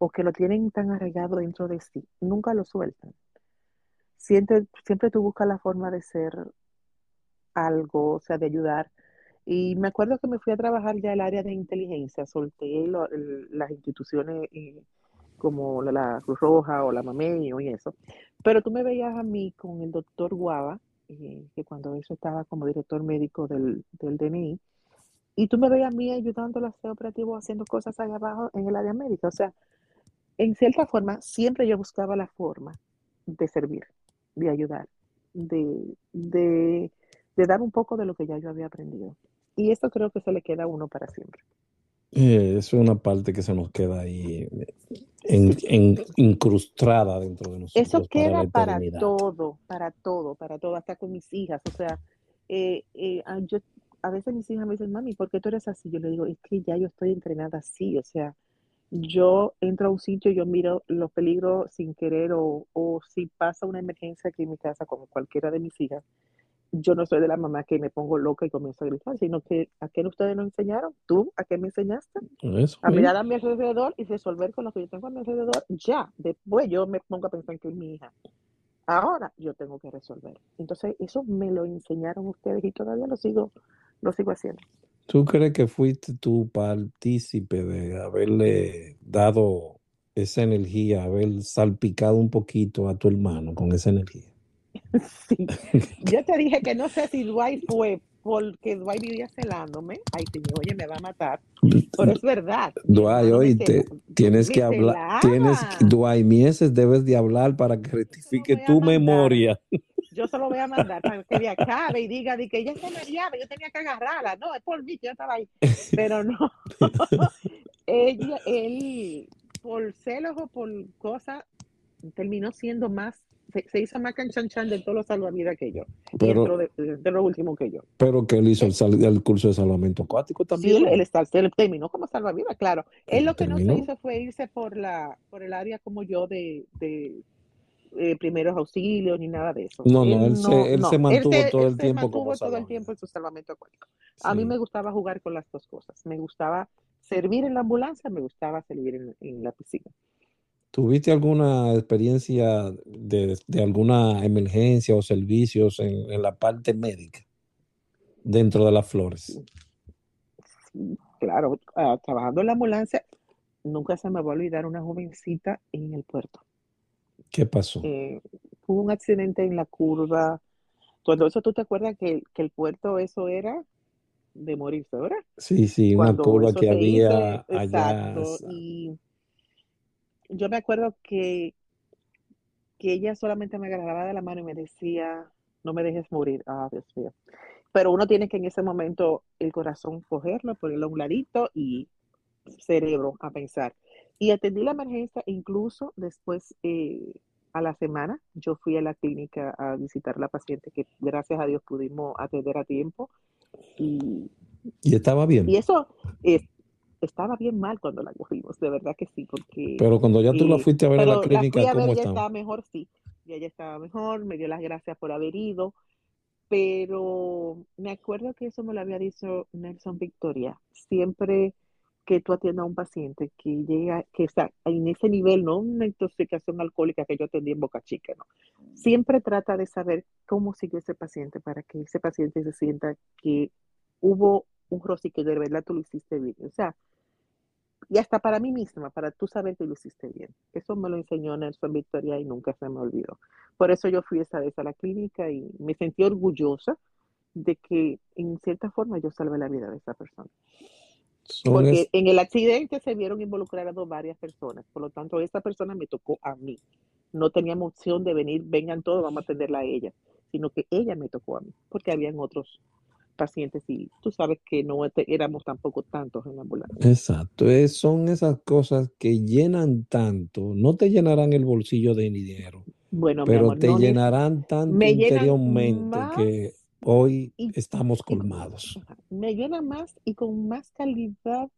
o que lo tienen tan arraigado dentro de sí, nunca lo sueltan. Siempre, siempre tú buscas la forma de ser algo, o sea, de ayudar. Y me acuerdo que me fui a trabajar ya el área de inteligencia, solté las instituciones eh, como la, Cruz Roja o la MAMEO y eso, pero tú me veías a mí con el doctor Guava, eh, que cuando eso estaba como director médico del, del DNI, y tú me veías a mí ayudando a hacer operativo haciendo cosas allá abajo en el área médica. O sea, en cierta forma, siempre yo buscaba la forma de servir, de ayudar, de, de, de dar un poco de lo que ya yo había aprendido. Y esto creo que se le queda a uno para siempre. Eh, es una parte que se nos queda ahí en, en, incrustada dentro de nosotros. Eso queda para, todo, para todo, para todo, hasta con mis hijas. O sea, eh, eh, ah, yo, a veces mis hijas me dicen, mami, ¿por qué tú eres así? Yo le digo, es que ya yo estoy entrenada así. O sea, yo entro a un sitio, yo miro los peligros sin querer o, o si pasa una emergencia aquí en mi casa, como cualquiera de mis hijas, yo no soy de la mamá que me pongo loca y comienzo a gritar, sino que a qué ustedes nos enseñaron, tú, a qué me enseñaste, a mirar a mi alrededor y resolver con lo que yo tengo a mi alrededor, ya, después yo me pongo a pensar que es mi hija. Ahora yo tengo que resolver. Entonces, eso me lo enseñaron ustedes y todavía lo sigo, lo sigo haciendo. ¿Tú crees que fuiste tu partícipe de haberle dado esa energía, haber salpicado un poquito a tu hermano con esa energía? Sí. Yo te dije que no sé si Dwight fue porque Dwight vivía celándome. Ay, señor, oye, me va a matar. Pero es verdad. Dwight, oíste, tienes que hablar. Tienes, Dwight Mieses, debes de hablar para que rectifique tu memoria. Yo se lo voy a mandar para que le acabe y diga que ella se llave, yo tenía que agarrarla. No, es por mí que yo estaba ahí. Pero no. Ella, él, por celos o por cosas, terminó siendo más se, hizo más canchanchan de todos los salvavidas que yo. Pero, de, lo último que yo. Pero que él hizo el, curso de salvamento acuático también. Sí, él, terminó como salvavidas, claro. Él lo que no se hizo fue irse por la por el área como yo de, de eh, primeros auxilios ni nada de eso. No, no, él, se, él se mantuvo todo el tiempo. como todo el tiempo en su salvamento acuático. A mí me gustaba jugar con las dos cosas. Me gustaba servir en la ambulancia, me gustaba servir en, en la piscina. ¿Tuviste alguna experiencia de, alguna emergencia o servicios en, la parte médica dentro de las flores? claro, ah, trabajando en la ambulancia, nunca se me va a olvidar una jovencita en el puerto. ¿Qué pasó? Eh, hubo un accidente en la curva. Cuando eso tú te acuerdas que, el puerto eso era de morirse, ¿verdad? Sí, sí, una curva que había allá. y yo me acuerdo que, que ella solamente me agarraba de la mano y me decía, no me dejes morir. Ah, Dios mío. Pero uno tiene que en ese momento el corazón cogerlo, ponerlo a un ladito y cerebro a pensar. Y atendí la emergencia, incluso después, eh, a la semana, yo fui a la clínica a visitar a la paciente que gracias a Dios pudimos atender a tiempo. Y, ¿Y estaba bien. Y eso, es estaba bien mal cuando la cogimos, de verdad que sí, porque... Pero cuando ya tú la fuiste a ver a la clínica, la fui a ver, estaba mejor, sí, ya ella estaba mejor, me dio las gracias por haber ido, pero me acuerdo que eso me lo había dicho Nelson Victoria, siempre que tú atiendas a un paciente que llega, que está en ese nivel, no una intoxicación alcohólica que yo atendí en Boca Chica, no. Siempre trata de saber cómo sigue ese paciente para que ese paciente se sienta que hubo un y que de verdad tú lo hiciste bien. O sea, y hasta para mí misma, para tú saber que lo hiciste bien. Eso me lo enseñó Nelson Victoria y nunca se me olvidó. Por eso yo fui esa vez a la clínica y me sentí orgullosa de que en cierta forma yo salvé la vida de esa persona. Porque en el accidente se vieron involucradas varias personas, por lo tanto esa persona me tocó a mí. No teníamos opción de venir, vengan todos, vamos a atenderla a ella, sino que ella me tocó a mí, porque habían otros pacientes y tú sabes que no éramos tampoco tantos en la ambulancia. Exacto, son esas cosas que llenan tanto, no te llenarán el bolsillo de dinero, bueno, pero te llenarán tanto interiormente que hoy estamos colmados. Me llena más y con más calidad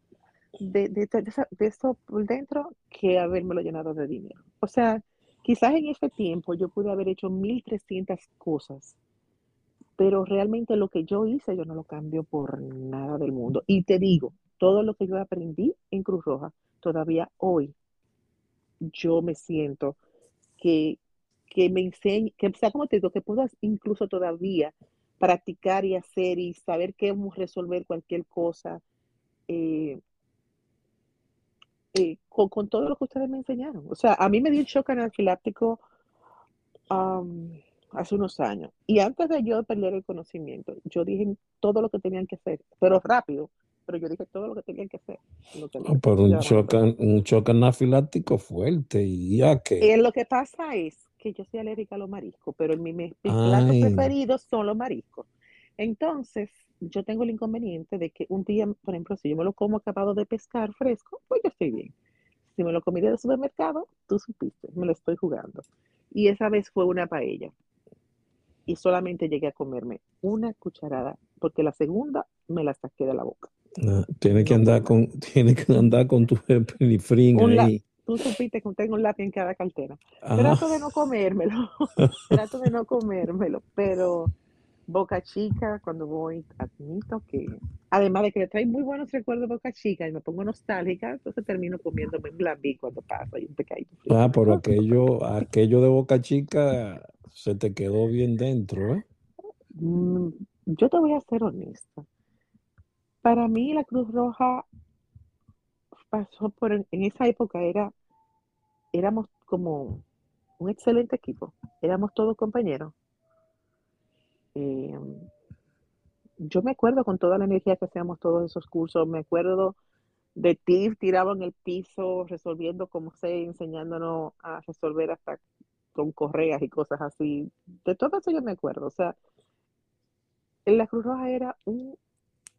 de, de, de, eso por dentro que haberme lo llenado de dinero. O sea, quizás en ese tiempo yo pude haber hecho 1300 cosas pero realmente lo que yo hice yo no lo cambio por nada del mundo. Y te digo, todo lo que yo aprendí en Cruz Roja, todavía hoy yo me siento que, que me enseñe, que sea como te digo, que puedo incluso todavía practicar y hacer y saber cómo resolver cualquier cosa eh, eh, con, todo lo que ustedes me enseñaron. O sea, a mí me dio el shock anafiláctico hace unos años. Y antes de yo perder el conocimiento, yo dije todo lo que tenían que hacer, pero rápido. Pero yo dije todo lo que tenían que hacer. pero un shock, un shock anafiláctico fuerte. ¿Y ya que eh, lo que pasa es que yo soy alérgica a los mariscos, pero mis, mis platos preferidos son los mariscos. Entonces, yo tengo el inconveniente de que un día, por ejemplo, si yo me lo como acabado de pescar fresco, pues yo estoy bien. Si me lo comí del supermercado, tú supiste, me lo estoy jugando. Y esa vez fue una paella. Y solamente llegué a comerme una cucharada, porque la segunda me la saqué de la boca. Ah, tiene que andar con, tiene que andar con tu penifrín ahí. Tú supiste que tengo un lápiz en cada cartera. Trato de no comérmelo. Trato de no comérmelo, pero Boca Chica, cuando voy, admito que, además de que me trae muy buenos recuerdos de Boca Chica y me pongo nostálgica, entonces termino comiéndome un lambí cuando pasa y un pecadito. Ah, pero aquello, aquello de Boca Chica se te quedó bien dentro, ¿eh? Mm, yo te voy a ser honesta. Para mí la Cruz Roja en esa época era, éramos como un excelente equipo, éramos todos compañeros eh, yo me acuerdo con toda la energía que hacíamos todos esos cursos, me acuerdo de ti tirado en el piso, resolviendo como sé, enseñándonos a resolver hasta con correas y cosas así. De todo eso yo me acuerdo. O sea, la Cruz Roja era un,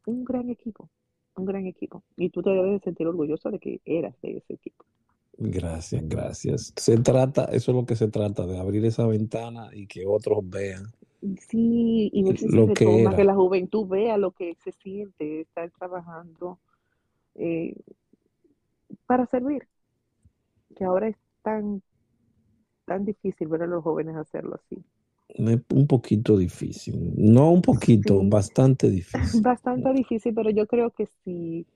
un gran equipo, un gran equipo. Y tú te debes sentir orgulloso de que eras de ese equipo. Gracias, gracias. Se trata, eso es lo que se trata, de abrir esa ventana y que otros vean Sí, y lo que, más que la juventud vea lo que se siente, estar trabajando eh, para servir, que ahora es tan, tan difícil ver a los jóvenes hacerlo así. Un poquito difícil, no un poquito, bastante difícil. Bastante difícil, pero yo creo que sí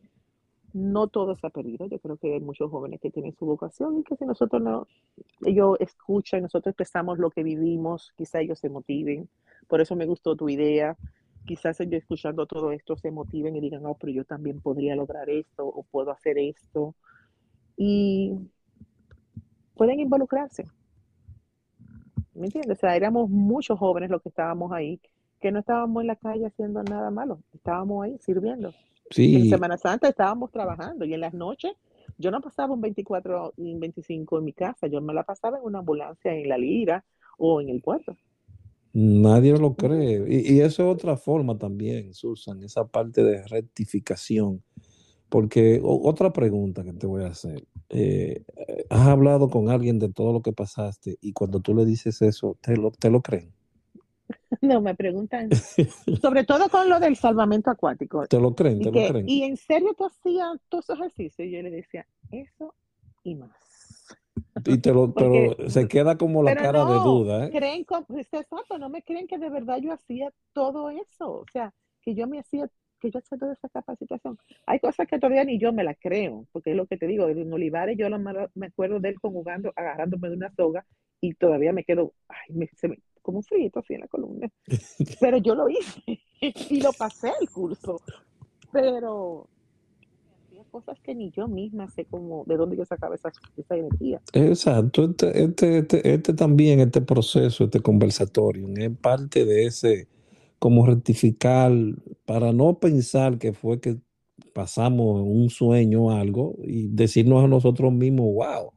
no todo se ha perdido. Yo creo que hay muchos jóvenes que tienen su vocación y que si nosotros no, ellos escuchan, nosotros expresamos lo que vivimos, quizá ellos se motiven. Por eso me gustó tu idea. Quizás ellos escuchando todo esto se motiven y digan, oh, pero yo también podría lograr esto o puedo hacer esto. Y pueden involucrarse. ¿Me entiendes? O sea, éramos muchos jóvenes los que estábamos ahí, que no estábamos en la calle haciendo nada malo, estábamos ahí sirviendo. En Semana Santa estábamos trabajando y en las noches yo no pasaba un 24 y un 25 en mi casa, yo me la pasaba en una ambulancia en la Lira o en el puerto. Nadie lo cree. Y, eso es otra forma también, Susan, esa parte de rectificación. Porque otra pregunta que te voy a hacer. Eh, ¿Has hablado con alguien de todo lo que pasaste y cuando tú le dices eso, te lo, te lo creen? No, me preguntan, sobre todo con lo del salvamento acuático. Te lo creen, te lo creen. Y en serio tú hacías todos esos ejercicios. Y yo le decía, eso y más. Y te lo, pero se queda como la cara de duda. ¿eh? Creen, exacto, no me creen que de verdad yo hacía todo eso. O sea, que yo me hacía, que yo hacía toda esa capacitación. Hay cosas que todavía ni yo me las creo, porque es lo que te digo, en Olivares yo me acuerdo de él conjugando, agarrándome de una soga y todavía me quedo, ay, me, se me, como un frito así en la columna. Pero yo lo hice y lo pasé el curso. Pero cosas que ni yo misma sé cómo, de dónde yo sacaba esa, esa energía. Exacto, este, este, este, este, también, este proceso, este conversatorio, es parte de ese, como rectificar, para no pensar que fue que pasamos un sueño o algo y decirnos a nosotros mismos, wow,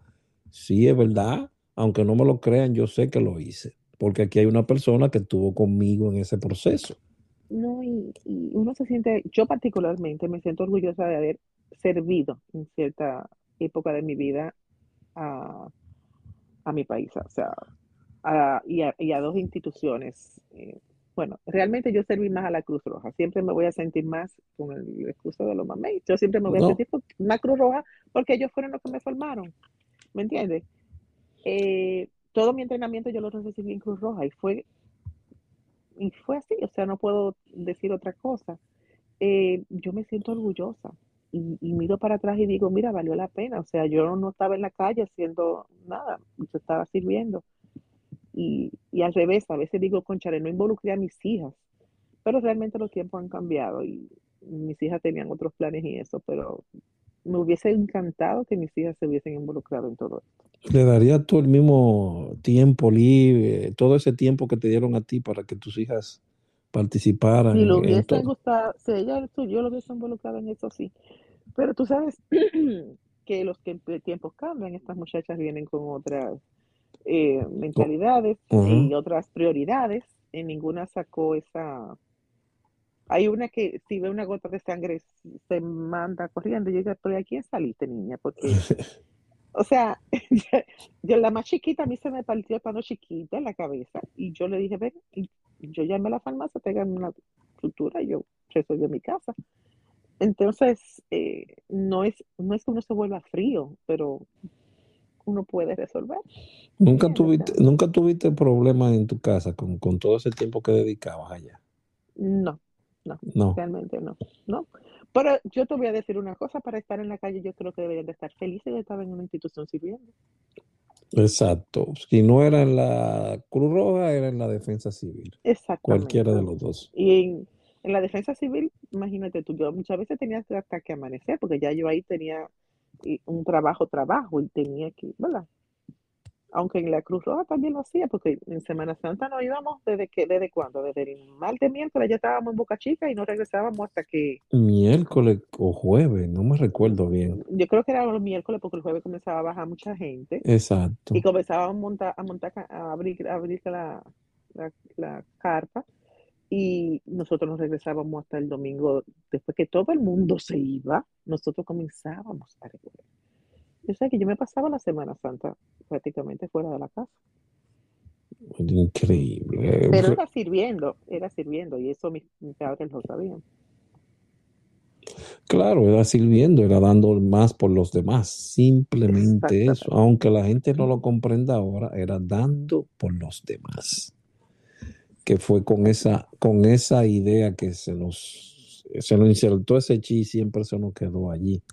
sí es verdad, aunque no me lo crean, yo sé que lo hice porque aquí hay una persona que estuvo conmigo en ese proceso. No, y, uno se siente, yo particularmente me siento orgullosa de haber servido en cierta época de mi vida a, mi país, o sea, y, a, dos instituciones. Eh, bueno, realmente yo serví más a la Cruz Roja. Siempre me voy a sentir más con el excuso de los mamés. Yo siempre me voy a sentir más Cruz Roja porque ellos fueron los que me formaron. ¿Me entiendes? Eh, todo mi entrenamiento yo lo recibí en Cruz Roja y fue, y fue así, o sea, no puedo decir otra cosa. Eh, yo me siento orgullosa y, miro para atrás y digo, mira, valió la pena. O sea, yo no estaba en la calle haciendo nada, yo estaba sirviendo. Y, y al revés, a veces digo, conchale, no involucré a mis hijas, pero realmente los tiempos han cambiado y mis hijas tenían otros planes y eso, pero me hubiese encantado que mis hijas se hubiesen involucrado en todo esto. ¿Le daría tú el mismo tiempo libre, todo ese tiempo que te dieron a ti para que tus hijas participaran? Si lo hubiese gustado, si ella, yo lo hubiese involucrado en eso, sí. Pero tú sabes que los tiempos cambian, estas muchachas vienen con otras eh, mentalidades y otras prioridades, y ninguna sacó esa hay una que si ve una gota de sangre se manda corriendo y dice, pero ¿a quién saliste, niña? Porque, o sea, yo, la más chiquita a mí se me partió cuando chiquita en la cabeza y yo le dije, ven, y yo llamé a la farmacia, tengan una estructura y yo resolví mi casa. Entonces, eh, no, es, no es que uno se vuelva frío, pero uno puede resolver. ¿Nunca tuviste, ¿nunca tuviste problemas en tu casa con, con todo ese tiempo que dedicabas allá? No, no, realmente no, no. Pero yo te voy a decir una cosa, para estar en la calle yo creo que deberían de estar felices de estar en una institución sirviendo. Exacto. Si no era en la Cruz Roja, era en la Defensa Civil. Exactamente. Cualquiera de los dos. Y en, la Defensa Civil, imagínate tú, yo muchas veces tenía hasta que amanecer, porque ya yo ahí tenía un trabajo, trabajo, y tenía que, ¿verdad? aunque en la Cruz Roja también lo hacía, porque en Semana Santa no íbamos desde que, desde cuándo, desde el martes, miércoles ya estábamos en Boca Chica y no regresábamos hasta que... Miércoles o jueves, no me recuerdo bien. Yo creo que era los miércoles porque el jueves comenzaba a bajar mucha gente. Exacto. Y comenzaba a montar, a montar, a abrir, a abrir la, la, carpa y nosotros nos regresábamos hasta el domingo, después que todo el mundo se iba, nosotros comenzábamos a recorrer. Yo sé que yo me pasaba la Semana Santa prácticamente fuera de la casa. Increíble. Pero era sirviendo, era sirviendo, y eso mis, padres lo sabían. Claro, era sirviendo, era dando más por los demás, simplemente eso. Aunque la gente no lo comprenda ahora, era dando por los demás. Que fue con esa, con esa idea que se nos, se nos insertó ese chi, siempre se nos quedó allí.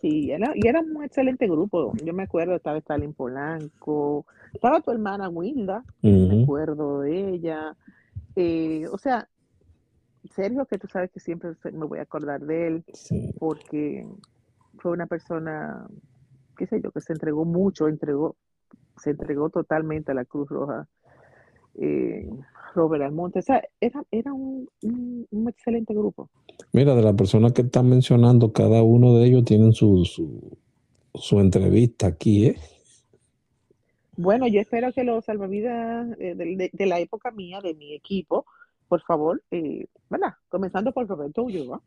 Sí, y era un excelente grupo. Yo me acuerdo, estaba Stalin Polanco, estaba tu hermana Wilda, me acuerdo de ella. Eh, o sea, Sergio, que tú sabes que siempre me voy a acordar de él, porque fue una persona, qué sé yo, que se entregó mucho, entregó, se entregó totalmente a la Cruz Roja. Eh, Robert Almonte, o sea, era, era un, excelente grupo. Mira, de las personas que están mencionando, cada uno de ellos tienen su, su, entrevista aquí, ¿eh? Bueno, yo espero que los salvavidas eh, de, la época mía, de mi equipo, por favor, eh, ¿verdad? Comenzando por Roberto Ulloa,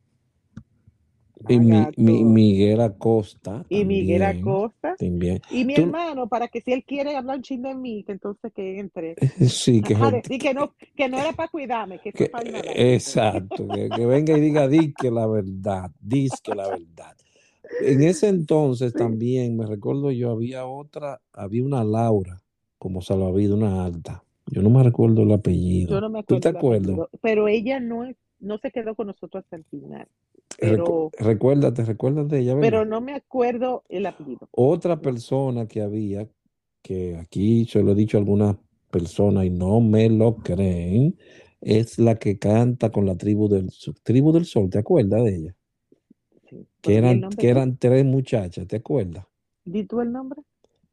y mi, Miguel Acosta. Y Miguel Acosta. También. Y mi hermano, para que si él quiere hablar un ching de mí, que entonces que entre. Sí, que, que, no, que no era para cuidarme, que, para Exacto, que, venga y diga, di que la verdad, di que la verdad. En ese entonces también, me recuerdo yo, había otra, había una Laura como salvavidas, una alta. Yo no me recuerdo el apellido. Yo no me acuerdo. ¿Tú te acuerdas? Pero ella no, no se quedó con nosotros hasta el final. Pero, recuérdate, recuérdate de ella. Pero no me acuerdo el apellido. Otra persona que había, que aquí se lo he dicho a algunas personas y no me lo creen, es la que canta con la tribu del, tribu del sol, ¿te acuerdas de ella? Que eran, que eran tres muchachas, ¿te acuerdas? ¿Di tú el nombre?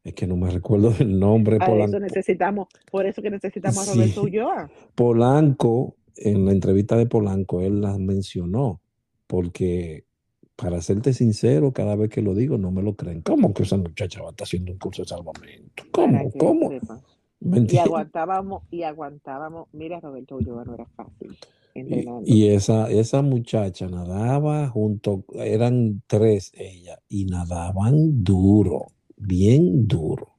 Es que no me recuerdo el nombre. Por eso necesitamos, por eso que necesitamos a Roberto Ulloa. Polanco, en la entrevista de Polanco, él las mencionó porque para serte sincero, cada vez que lo digo no me lo creen. ¿Cómo que esa muchacha va a estar haciendo un curso de salvamento? ¿Cómo? ¿Cómo? Y aguantábamos, y aguantábamos. Mira, Roberto Ulloa no era fácil. Y, esa, esa muchacha nadaba junto, eran tres ella, y nadaban duro, bien duro,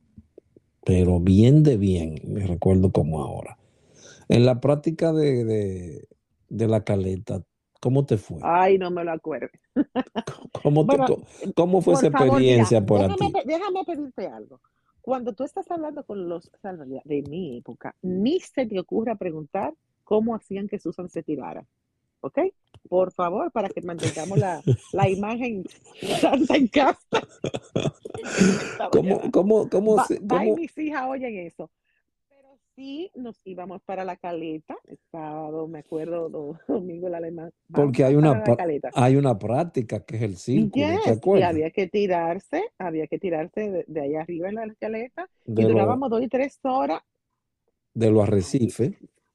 pero bien de bien, me recuerdo como ahora. En la práctica de, de, de la caleta, ¿Cómo te fue? Ay, no me lo acuerdo. ¿Cómo, fue esa experiencia por déjame, ti? Déjame pedirte algo. Cuando tú estás hablando con los de mi época, ni se te ocurra preguntar cómo hacían que Susan se tirara. ¿Ok? por favor, para que mantengamos la, la imagen santa en casa. ¿Cómo, cómo, cómo, Va, se- va y cómo- mis hijas oyen eso. Sí nos íbamos para la caleta, el sábado, me acuerdo, do- domingo el alemán. Porque hay una, la hay una práctica que es el círculo, ¿te Yes, y acuerdas? había que tirarse, había que tirarse de, de allá arriba en la caleta y lo- durábamos dos y tres horas de los arrecifes,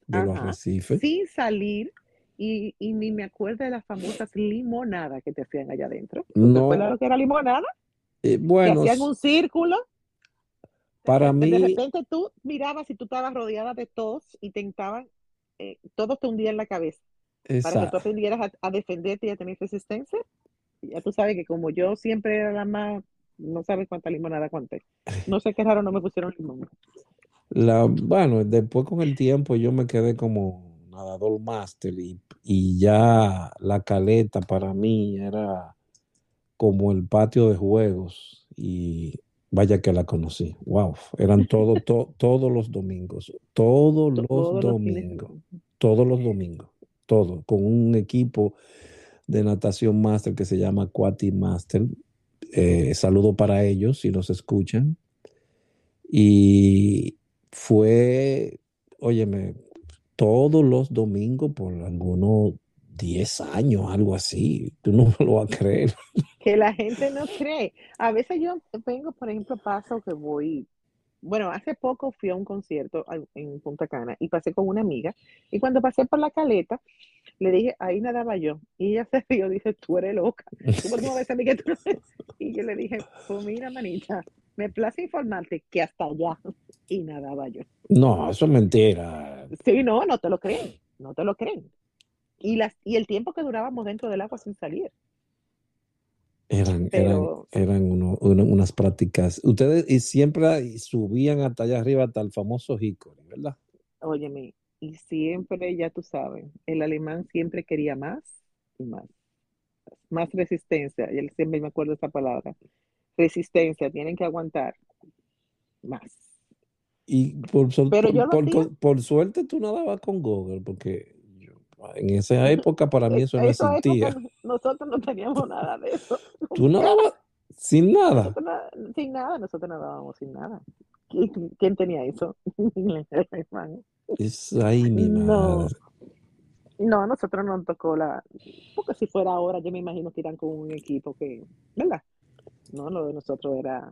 de los arrecifes. sin salir y, y ni me acuerdo de las famosas limonadas que te hacían allá adentro. ¿Tú te No, acuerdas lo que era limonada? eh, Que bueno, hacían un círculo. Para De mí, repente tú mirabas y tú estabas rodeada de todos y tentaban, eh, todos te hundían la cabeza para que tú exacto. aprendieras a, a defenderte y a tener resistencia. Ya tú sabes que como yo siempre era la más, no sabes cuánta limonada conté. No sé qué raro no me pusieron limón. La, bueno, después con el tiempo yo me quedé como nadador máster y, y ya la caleta para mí era como el patio de juegos y vaya que la conocí. Wow, eran todo, to- todos los domingos, todos los Todos domingos, todos los domingos, todo, con un equipo de natación máster que se llama Quati Master. Eh, saludo para ellos si los escuchan. Y fue, óyeme, todos los domingos por algunos 10 años, algo así. Tú no lo vas a creer. Que la gente no cree. A veces yo vengo, por ejemplo, paso que voy. Bueno, hace poco fui a un concierto en Punta Cana y pasé con una amiga. Y cuando pasé por la caleta, le dije, ahí nadaba yo. Y ella se rió, dice, tú eres loca. ¿Tú por qué me ves a mí que tú no eres?" Y yo le dije, pues mira, manita, me place informarte que hasta allá. Y nadaba yo. No, eso es mentira. Sí, no, no te lo creen. No te lo creen. Y, las, y el tiempo que durábamos dentro del agua sin salir. Eran, eran, Pero eran uno- uno- unas prácticas. Ustedes y siempre subían hasta allá arriba, hasta el famoso Hickory, ¿verdad? Óyeme, y siempre, ya tú sabes, el alemán siempre quería más y más, más resistencia, y él siempre me acuerdo esa palabra, resistencia, tienen que aguantar más. Y por, por, por- por suerte tú nadabas con Google, porque en esa época para mí eso no existía. nosotros no teníamos nada de eso, Tú nadabas sin nada. sin nada, nosotros nadábamos sin nada. ¿Qui- ¿Quién tenía eso? Es ahí mi No, madre. no, nosotros no nos tocó la, porque si fuera ahora, yo me imagino que irán con un equipo que, ¿verdad? No, lo de nosotros era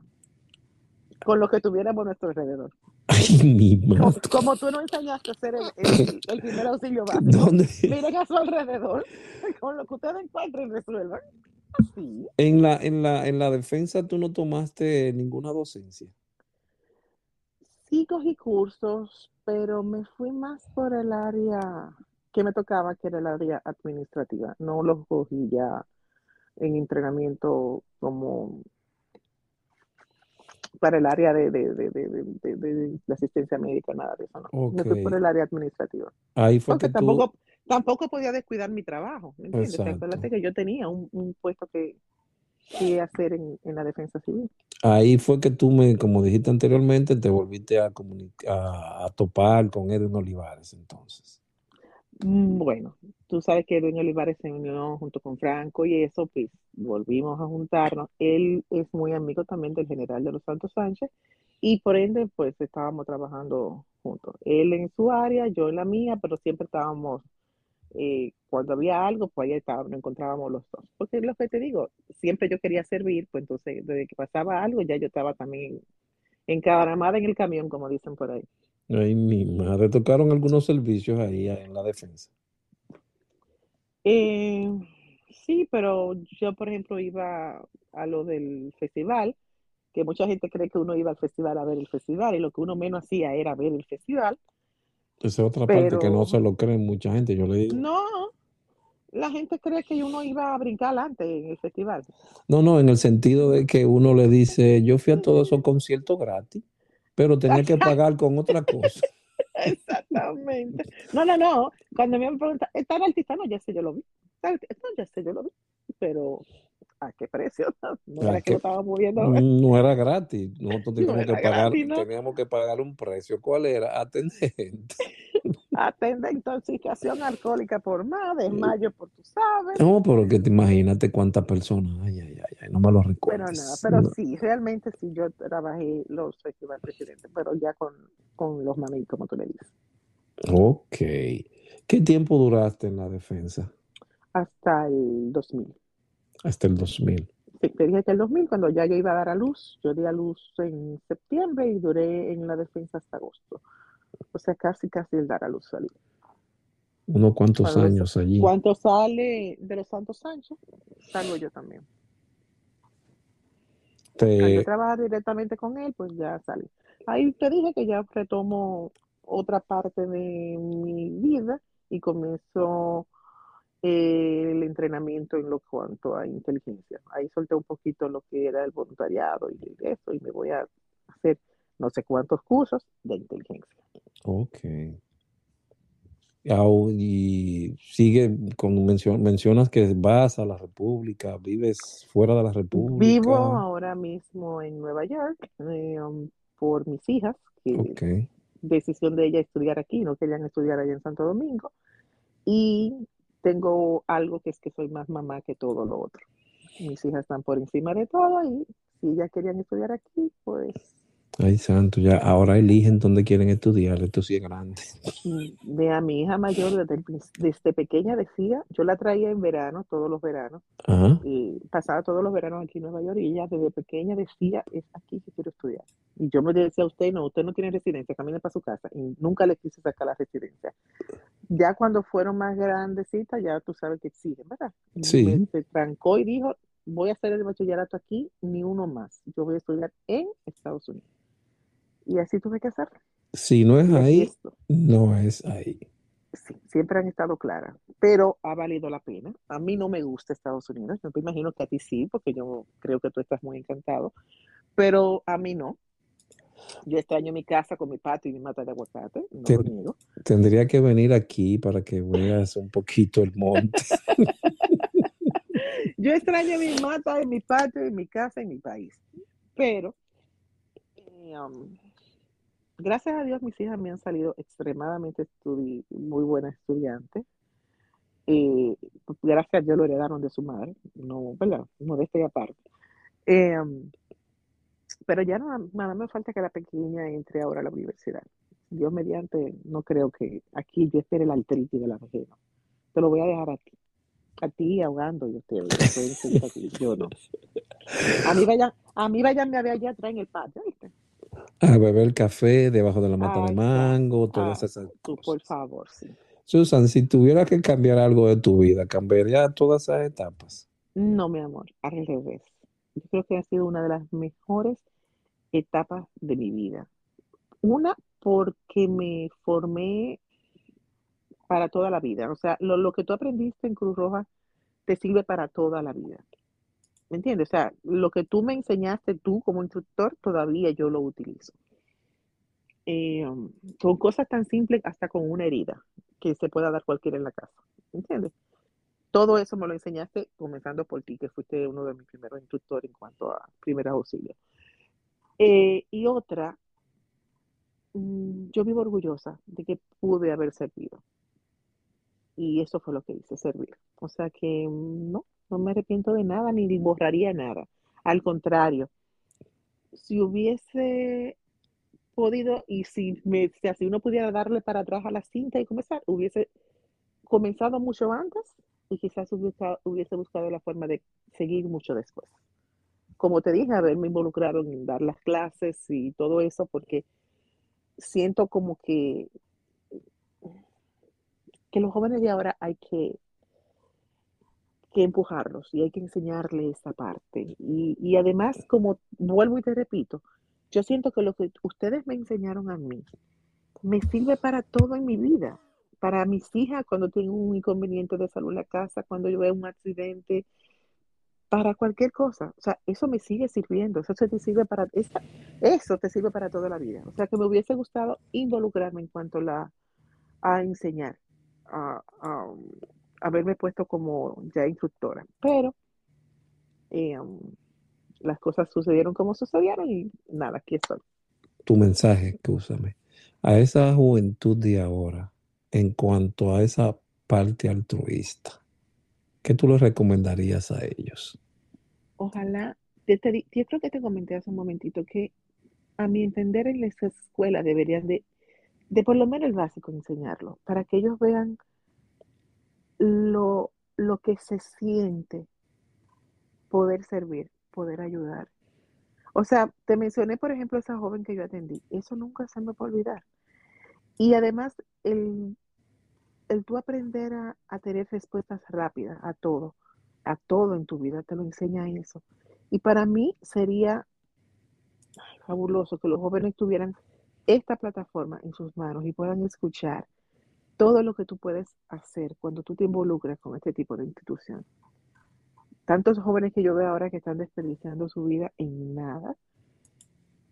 con lo que tuviéramos a nuestro alrededor. Ay, mi Como, madre. como tú no enseñaste a hacer el, el- el primer auxilio básico, ¿Dónde? miren a su alrededor, con lo que ustedes encuentren, resuelvan. Así. En la, en la, en la defensa tú no tomaste ninguna docencia. Sí cogí cursos, pero me fui más por el área que me tocaba, que era el área administrativa. No los cogí ya en entrenamiento como para el área de, de, de, de, de- de- de la asistencia médica, nada de eso, no. Me fui por el área administrativa. Ahí fue Porque que tú, tampoco, tampoco podía descuidar mi trabajo, ¿me entiendes? Exacto. que yo tenía un, un puesto que, que hacer en, en la defensa civil. Ahí fue que tú me, como dijiste anteriormente, te volviste a comunicar, a, a topar con Edwin Olivares entonces. Mm, Bueno, tú sabes que Edwin Olivares se unió junto con Franco y eso, pues volvimos a juntarnos. Él es muy amigo también del general de los Santos Sánchez y por ende, pues estábamos trabajando juntos. Él en su área, yo en la mía, pero siempre estábamos, eh, cuando había algo, pues ahí estábamos, nos encontrábamos los dos. Porque lo que te digo, siempre yo quería servir, pues entonces desde que pasaba algo, ya yo estaba también encaramada en el camión, como dicen por ahí. Ay, mi madre, tocaron algunos servicios ahí en la defensa. Eh, sí, pero yo, por ejemplo, iba a lo del festival, que mucha gente cree que uno iba al festival a ver el festival, y lo que uno menos hacía era ver el festival, Esa es otra parte que no se lo creen mucha gente. Yo le digo, no, la gente cree que uno iba a brincar adelante en el festival. no, no, en el sentido de que uno le dice, yo fui a todos esos conciertos gratis, pero tenía que pagar con otra cosa. Exactamente. No, no, no. Cuando me preguntan, ¿está el artista? No, ya sé, yo lo vi. No, ya sé, yo lo vi. Pero, ¿a qué precio? No era que lo estábamos viendo. ¿eh? no era gratis. Nosotros No teníamos que pagar, gratis, ¿no? teníamos que pagar un precio. ¿Cuál era? Atender Atende intoxicación alcohólica por más, desmayo por tú sabes. No, pero que te imagínate cuántas personas. Ay, ay, ay, ay, no me lo recuerdo. Pero nada, pero sí, realmente sí, yo trabajé los festivales presidente, pero ya con, con los mami, como tú le dices. Ok. ¿Qué tiempo duraste en la defensa? Hasta el 2000. Hasta el 2000. Sí, te dije que el 2000, cuando ya yo iba a dar a luz, yo di a luz en septiembre y duré en la defensa hasta agosto. O sea, casi, casi el dar a luz salí. ¿Unos cuantos Cuando años allí? ¿Cuánto sale de los Santos Sánchez? Salgo yo también. Al yo Te, trabajar directamente con él, pues ya salí. Ahí te dije que ya retomo otra parte de mi vida y comienzo eh, el entrenamiento en lo cuanto a inteligencia. Ahí solté un poquito lo que era el voluntariado y eso, y me voy a hacer no sé cuántos cursos de inteligencia. ok. Y sigue con mencio- mencionas que vas a la República, vives fuera de la Vivo República. ahora mismo en Nueva York eh, um, por mis hijas, que Ok. decisión de ella estudiar aquí, no querían estudiar allá en Santo Domingo. Y tengo algo que es que soy más mamá que todo lo otro. Mis hijas están por encima de todo y si ellas querían estudiar aquí, pues Ay, santo, ya ahora eligen dónde quieren estudiar, esto sí es grande. mm, ve a mi hija mayor desde, el prin- desde pequeña decía, yo la traía en verano, todos los veranos, Ajá. y pasaba todos los veranos aquí en Nueva York y ella desde pequeña decía, es aquí que quiero estudiar. Y yo me decía a usted, no, usted no tiene residencia, camine para su casa. Y nunca le quise sacar la residencia. Ya cuando fueron más grandecitas, ya tú sabes que exigen, ¿verdad? Sí. Me, se trancó y dijo, voy a hacer el bachillerato aquí, ni uno más. Yo voy a estudiar en Estados Unidos. Y así tuve que hacerlo. Si no es Y ahí, no es ahí. Sí, siempre han estado claras, pero ha valido la pena. A mí no me gusta Estados Unidos, yo te imagino que a ti sí, porque yo creo que tú estás muy encantado, pero a mí no. Yo extraño mi casa con mi patio y mi mata de aguacate, no niego. Tendría que venir aquí para que veas un poquito el monte. Yo extraño mi mata, mi patio, y mi casa y mi país. Pero, eh, um, gracias a Dios, mis hijas me han salido extremadamente estudi- muy buenas estudiantes. Eh, gracias a Dios lo heredaron de su madre, no, ¿verdad? Modestia y aparte. Eh, pero ya no, nada me falta que la pequeña entre ahora a la universidad. Dios mediante, no creo que aquí yo espere la artritis de la vejez. Te lo voy a dejar a ti. A ti ahogando y ustedes. lo pueden seguir aquí, Yo no. A mí vayan, a mí vayan a ver allá atrás en el patio, ¿viste? A beber café debajo de la mata de mango, todas Ah, esas Tú, por cosas. favor, sí. Susan, si tuviera que cambiar algo de tu vida, ¿cambiaría todas esas etapas? No, mi amor, al revés. Yo creo que ha sido una de las mejores etapas de mi vida. Una, porque me formé para toda la vida. O sea, lo, lo que tú aprendiste en Cruz Roja te sirve para toda la vida. ¿Me entiendes? O sea, lo que tú me enseñaste tú como instructor, todavía yo lo utilizo. Eh, son cosas tan simples hasta con una herida que se pueda dar cualquiera en la casa. ¿Me entiendes? Todo eso me lo enseñaste comenzando por ti, que fuiste uno de mis primeros instructores en cuanto a primeros auxilios. Eh, y otra, mm, yo vivo orgullosa de que pude haber servido. Y eso fue lo que hice, servir. O sea que mm, no, no me arrepiento de nada ni borraría nada. Al contrario, si hubiese podido y si, me, si uno pudiera darle para atrás a la cinta y comenzar, hubiese comenzado mucho antes y quizás hubiese, hubiese buscado la forma de seguir mucho después. Como te dije, haberme involucrado en dar las clases y todo eso, porque siento como que, que los jóvenes de ahora hay que, que empujarlos y hay que enseñarles esa parte. Y, y además, como vuelvo y te repito, yo siento que lo que ustedes me enseñaron a mí me sirve para todo en mi vida. Para mis hijas, cuando tienen un inconveniente de salud en la casa, cuando yo veo un accidente, para cualquier cosa. O sea, eso me sigue sirviendo. Eso te sirve para, esa, eso te sirve para toda la vida. O sea, que me hubiese gustado involucrarme en cuanto la, a enseñar, a haberme puesto como ya instructora. Pero eh, um, las cosas sucedieron como sucedieron y nada, aquí estoy. Tu mensaje, escúchame. A esa juventud de ahora, en cuanto a esa parte altruista? ¿Qué tú les recomendarías a ellos? Ojalá, yo, creo que te comenté hace un momentito que a mi entender en las escuelas deberían de, de por lo menos el básico enseñarlo, para que ellos vean lo, lo que se siente poder servir, poder ayudar. O sea, te mencioné, por ejemplo, esa joven que yo atendí. Eso nunca se me va a olvidar. Y además, el, el tú aprender a, tener respuestas rápidas a todo, a todo en tu vida, te lo enseña eso. Y para mí sería fabuloso que los jóvenes tuvieran esta plataforma en sus manos y puedan escuchar todo lo que tú puedes hacer cuando tú te involucras con este tipo de institución. Tantos jóvenes que yo veo ahora que están desperdiciando su vida en nada,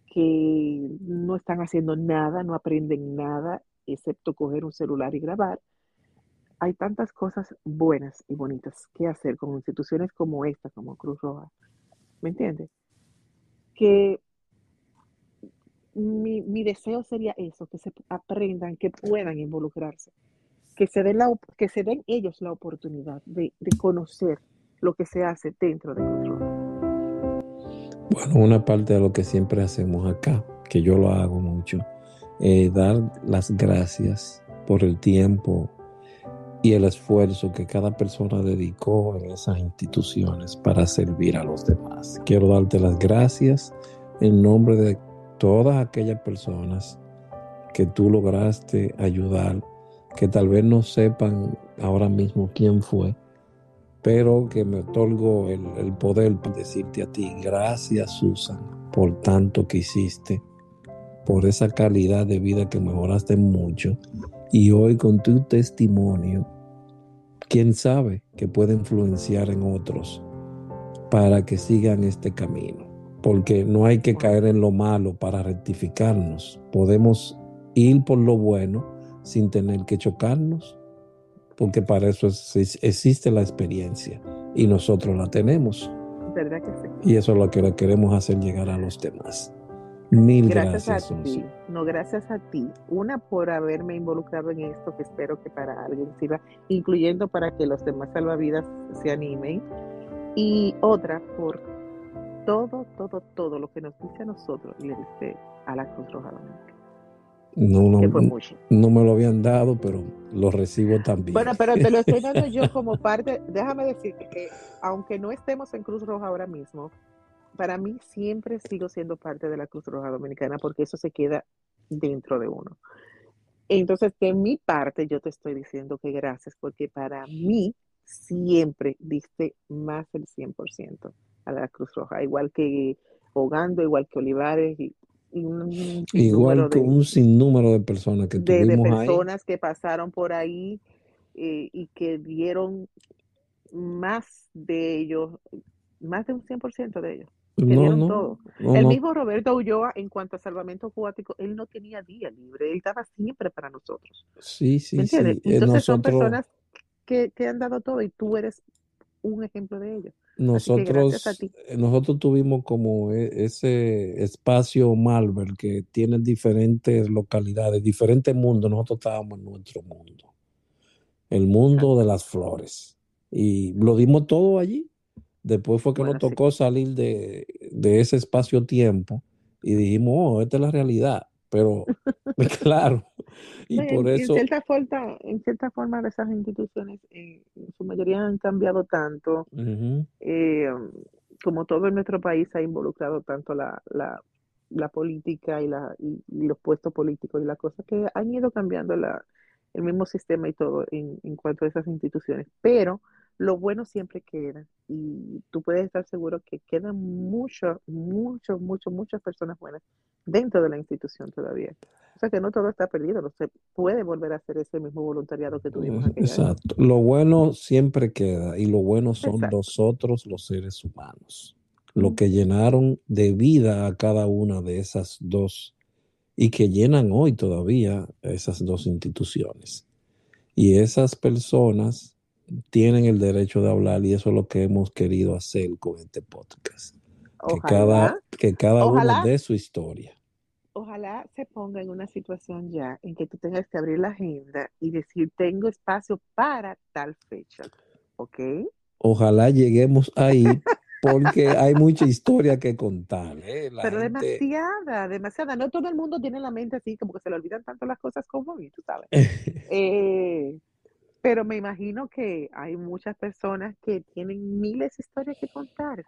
que no están haciendo nada, no aprenden nada, excepto coger un celular y grabar. Hay tantas cosas buenas y bonitas que hacer con instituciones como esta, como Cruz Roja. ¿Me entiendes? Que mi, deseo sería eso, que se aprendan, que puedan involucrarse, que se den, la, que se den ellos la oportunidad de, de conocer lo que se hace dentro de Roja. Bueno, una parte de lo que siempre hacemos acá, que yo lo hago mucho, es dar las gracias por el tiempo y el esfuerzo que cada persona dedicó en esas instituciones para servir a los demás. Quiero darte las gracias en nombre de todas aquellas personas que tú lograste ayudar, que tal vez no sepan ahora mismo quién fue, pero que me otorgo el, poder para decirte a ti, gracias Susan por tanto que hiciste, por esa calidad de vida que mejoraste mucho. Y hoy con tu testimonio, quién sabe que puede influenciar en otros para que sigan este camino. Porque no hay que caer en lo malo para rectificarnos. Podemos ir por lo bueno sin tener que chocarnos porque para eso existe la experiencia y nosotros la tenemos. ¿Verdad que sí? Y eso es lo que queremos hacer llegar a los demás. Mil gracias. Gracias a ti. No, gracias a ti. Una por haberme involucrado en esto, que espero que para alguien sirva, incluyendo para que los demás salvavidas se animen. Y otra por todo, todo, todo lo que nos dice a nosotros le dice a la Cruz Roja Dominicana. No, no, no me lo habían dado, pero lo recibo también. Bueno, pero te lo estoy dando yo como parte. Déjame decirte que, aunque no estemos en Cruz Roja ahora mismo, para mí siempre sigo siendo parte de la Cruz Roja Dominicana porque eso se queda dentro de uno. Entonces, de mi parte, yo te estoy diciendo que gracias, porque para mí siempre diste más del 100% a la Cruz Roja, igual que Hogando, igual que Olivares, y Igual que un sinnúmero de personas que de, de personas que pasaron por ahí eh, y que dieron más de ellos, más de un 100% de ellos. Que dieron todo. el mismo Roberto Ulloa, en cuanto a salvamento acuático, él no tenía día libre, él estaba siempre para nosotros. Sí, sí, sí. Eh, Entonces son personas que, que han dado todo y tú eres un ejemplo de ellos. Nosotros, eh, nosotros tuvimos como e, ese espacio Malver que tiene diferentes localidades, diferentes mundos. Nosotros estábamos en nuestro mundo, el mundo de las flores. Y lo dimos todo allí. Después fue que nos tocó salir de, de ese espacio-tiempo y dijimos, oh, esta es la realidad. Pero, claro, y por eso... En cierta, forma, en cierta forma, esas instituciones, eh, en su mayoría han cambiado tanto, eh, como todo en nuestro país ha involucrado tanto la, la, la política y, la, y, los puestos políticos y las cosas que han ido cambiando la, el mismo sistema y todo en, en cuanto a esas instituciones. Pero lo bueno siempre queda y tú puedes estar seguro que quedan muchas, muchas, muchas, muchas personas buenas dentro de la institución todavía. O sea que no todo está perdido, no se puede volver a hacer ese mismo voluntariado que tuvimos. Exacto. Lo bueno siempre queda y lo bueno son nosotros los seres humanos, lo que llenaron de vida a cada una de esas dos y que llenan hoy todavía esas dos instituciones. Y esas personas tienen el derecho de hablar y eso es lo que hemos querido hacer con este podcast. que cada, que cada uno dé su historia. ojalá se ponga en una situación ya en que tú tengas que abrir la agenda y decir, tengo espacio para tal fecha, ¿ok? Ojalá lleguemos ahí porque hay mucha historia que contar. ¿eh? Pero gente- demasiada, demasiada. No todo el mundo tiene la mente así, como que se le olvidan tanto las cosas como a mí, tú sabes. Eh, pero me imagino que hay muchas personas que tienen miles de historias que contar.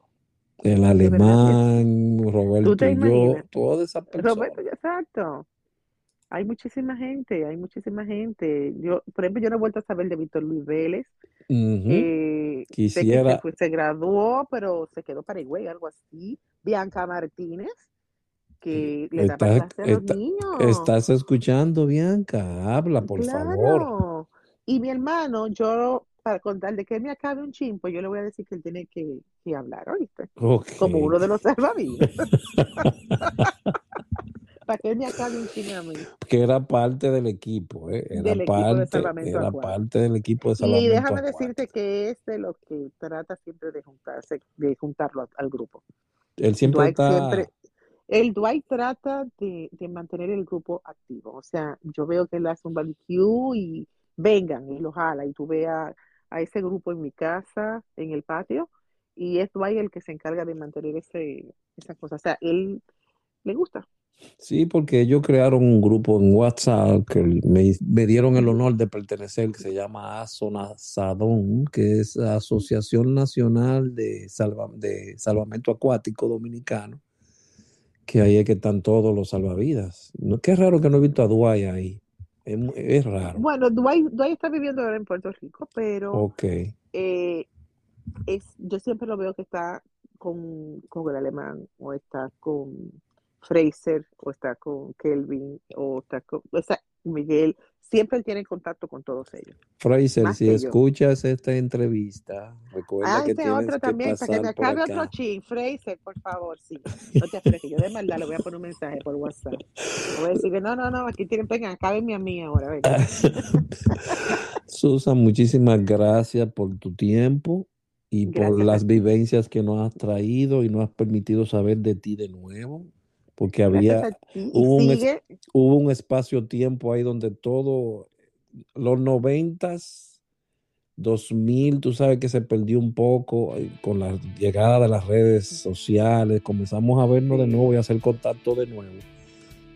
El alemán, Roberto y yo, todas esas personas. Roberto, exacto. Hay muchísima gente, hay muchísima gente. Yo, por ejemplo, yo no he vuelto a saber de Víctor Luis Vélez. Eh, Quisiera- se, fue- se graduó, pero se quedó para Higüey, algo así. Bianca Martínez, que le daba Está- clase a los niños. ¿Estás escuchando, Bianca? Habla, por favor. Y mi hermano, yo, para contarle que él me acabe un chimpo, yo le voy a decir que él tiene que, que hablar, ¿oíste? Como uno de los salvavidas. para que él me acabe un chin a mí. Que era parte del equipo, ¿eh? Era Del equipo de parte, era parte del equipo de Y salvamento déjame acuático. decirte que es de lo que trata siempre de juntarse, de juntarlo al grupo. Él siempre Dwight está. siempre, el Dwight trata de, de mantener el grupo activo. O sea, yo veo que él hace un barbecue y vengan y lo jala. Y tú ves a, ese grupo en mi casa, en el patio, y es Dwight el que se encarga de mantener ese, esa cosa. O sea, él le gusta. Sí, porque ellos crearon un grupo en WhatsApp que me, dieron el honor de pertenecer, que se llama ASONASADON, que es la Asociación Nacional de, Salva- de Salvamento Acuático Dominicano, que ahí es que están todos los salvavidas. No, qué raro que no he visto a Dwight ahí. Es, es raro. Bueno, Dwight, Dwight está viviendo ahora en Puerto Rico, pero Ok. eh, es, yo siempre lo veo que está con, con el alemán, o está con Fraser, o está con Kelvin, o está con o sea, Miguel. Siempre él tiene contacto con todos ellos. Fraser, si yo. escuchas esta entrevista, recuerda Ah, que tienes otro que también, para que pasar me por acabe otro chin. Fraser, por favor, sí. No te apretes, yo de maldad le voy a poner un mensaje por WhatsApp. Voy a decir que no, no, no, aquí tienen, vengan, acábenme a mí ahora, venga. Susan, muchísimas gracias por tu tiempo y por Gracias las vivencias que nos has traído y nos has permitido saber de ti de nuevo, porque había, hubo un, hubo un espacio-tiempo ahí donde todo, los noventas, 2000, tú sabes que se perdió un poco eh, con la llegada de las redes sociales, comenzamos a vernos de nuevo y a hacer contacto de nuevo,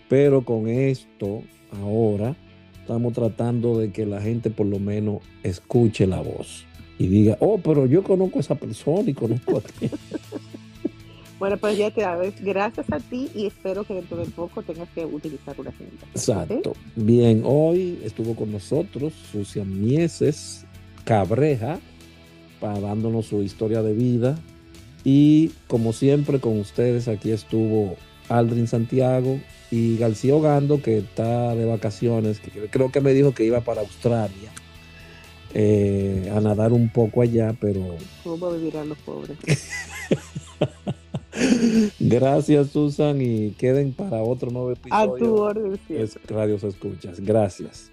pero con esto, ahora, estamos tratando de que la gente por lo menos escuche la voz y diga, oh, pero yo conozco a esa persona y conozco a ti. bueno, pues ya te sabes, gracias a ti y espero que dentro de poco tengas que utilizar una agenda. Exacto. Bien, hoy estuvo con nosotros Sucian Mieses Cabreja, para dándonos su historia de vida. Y como siempre, con ustedes aquí estuvo Aldrin Santiago y García Ogando, que está de vacaciones, que creo que me dijo que iba para Australia eh, a nadar un poco allá, pero ¿Cómo vivirán los pobres? gracias Susan y queden para otro nuevo A tu episodio. orden siempre. Radio Se Escuchas. Gracias.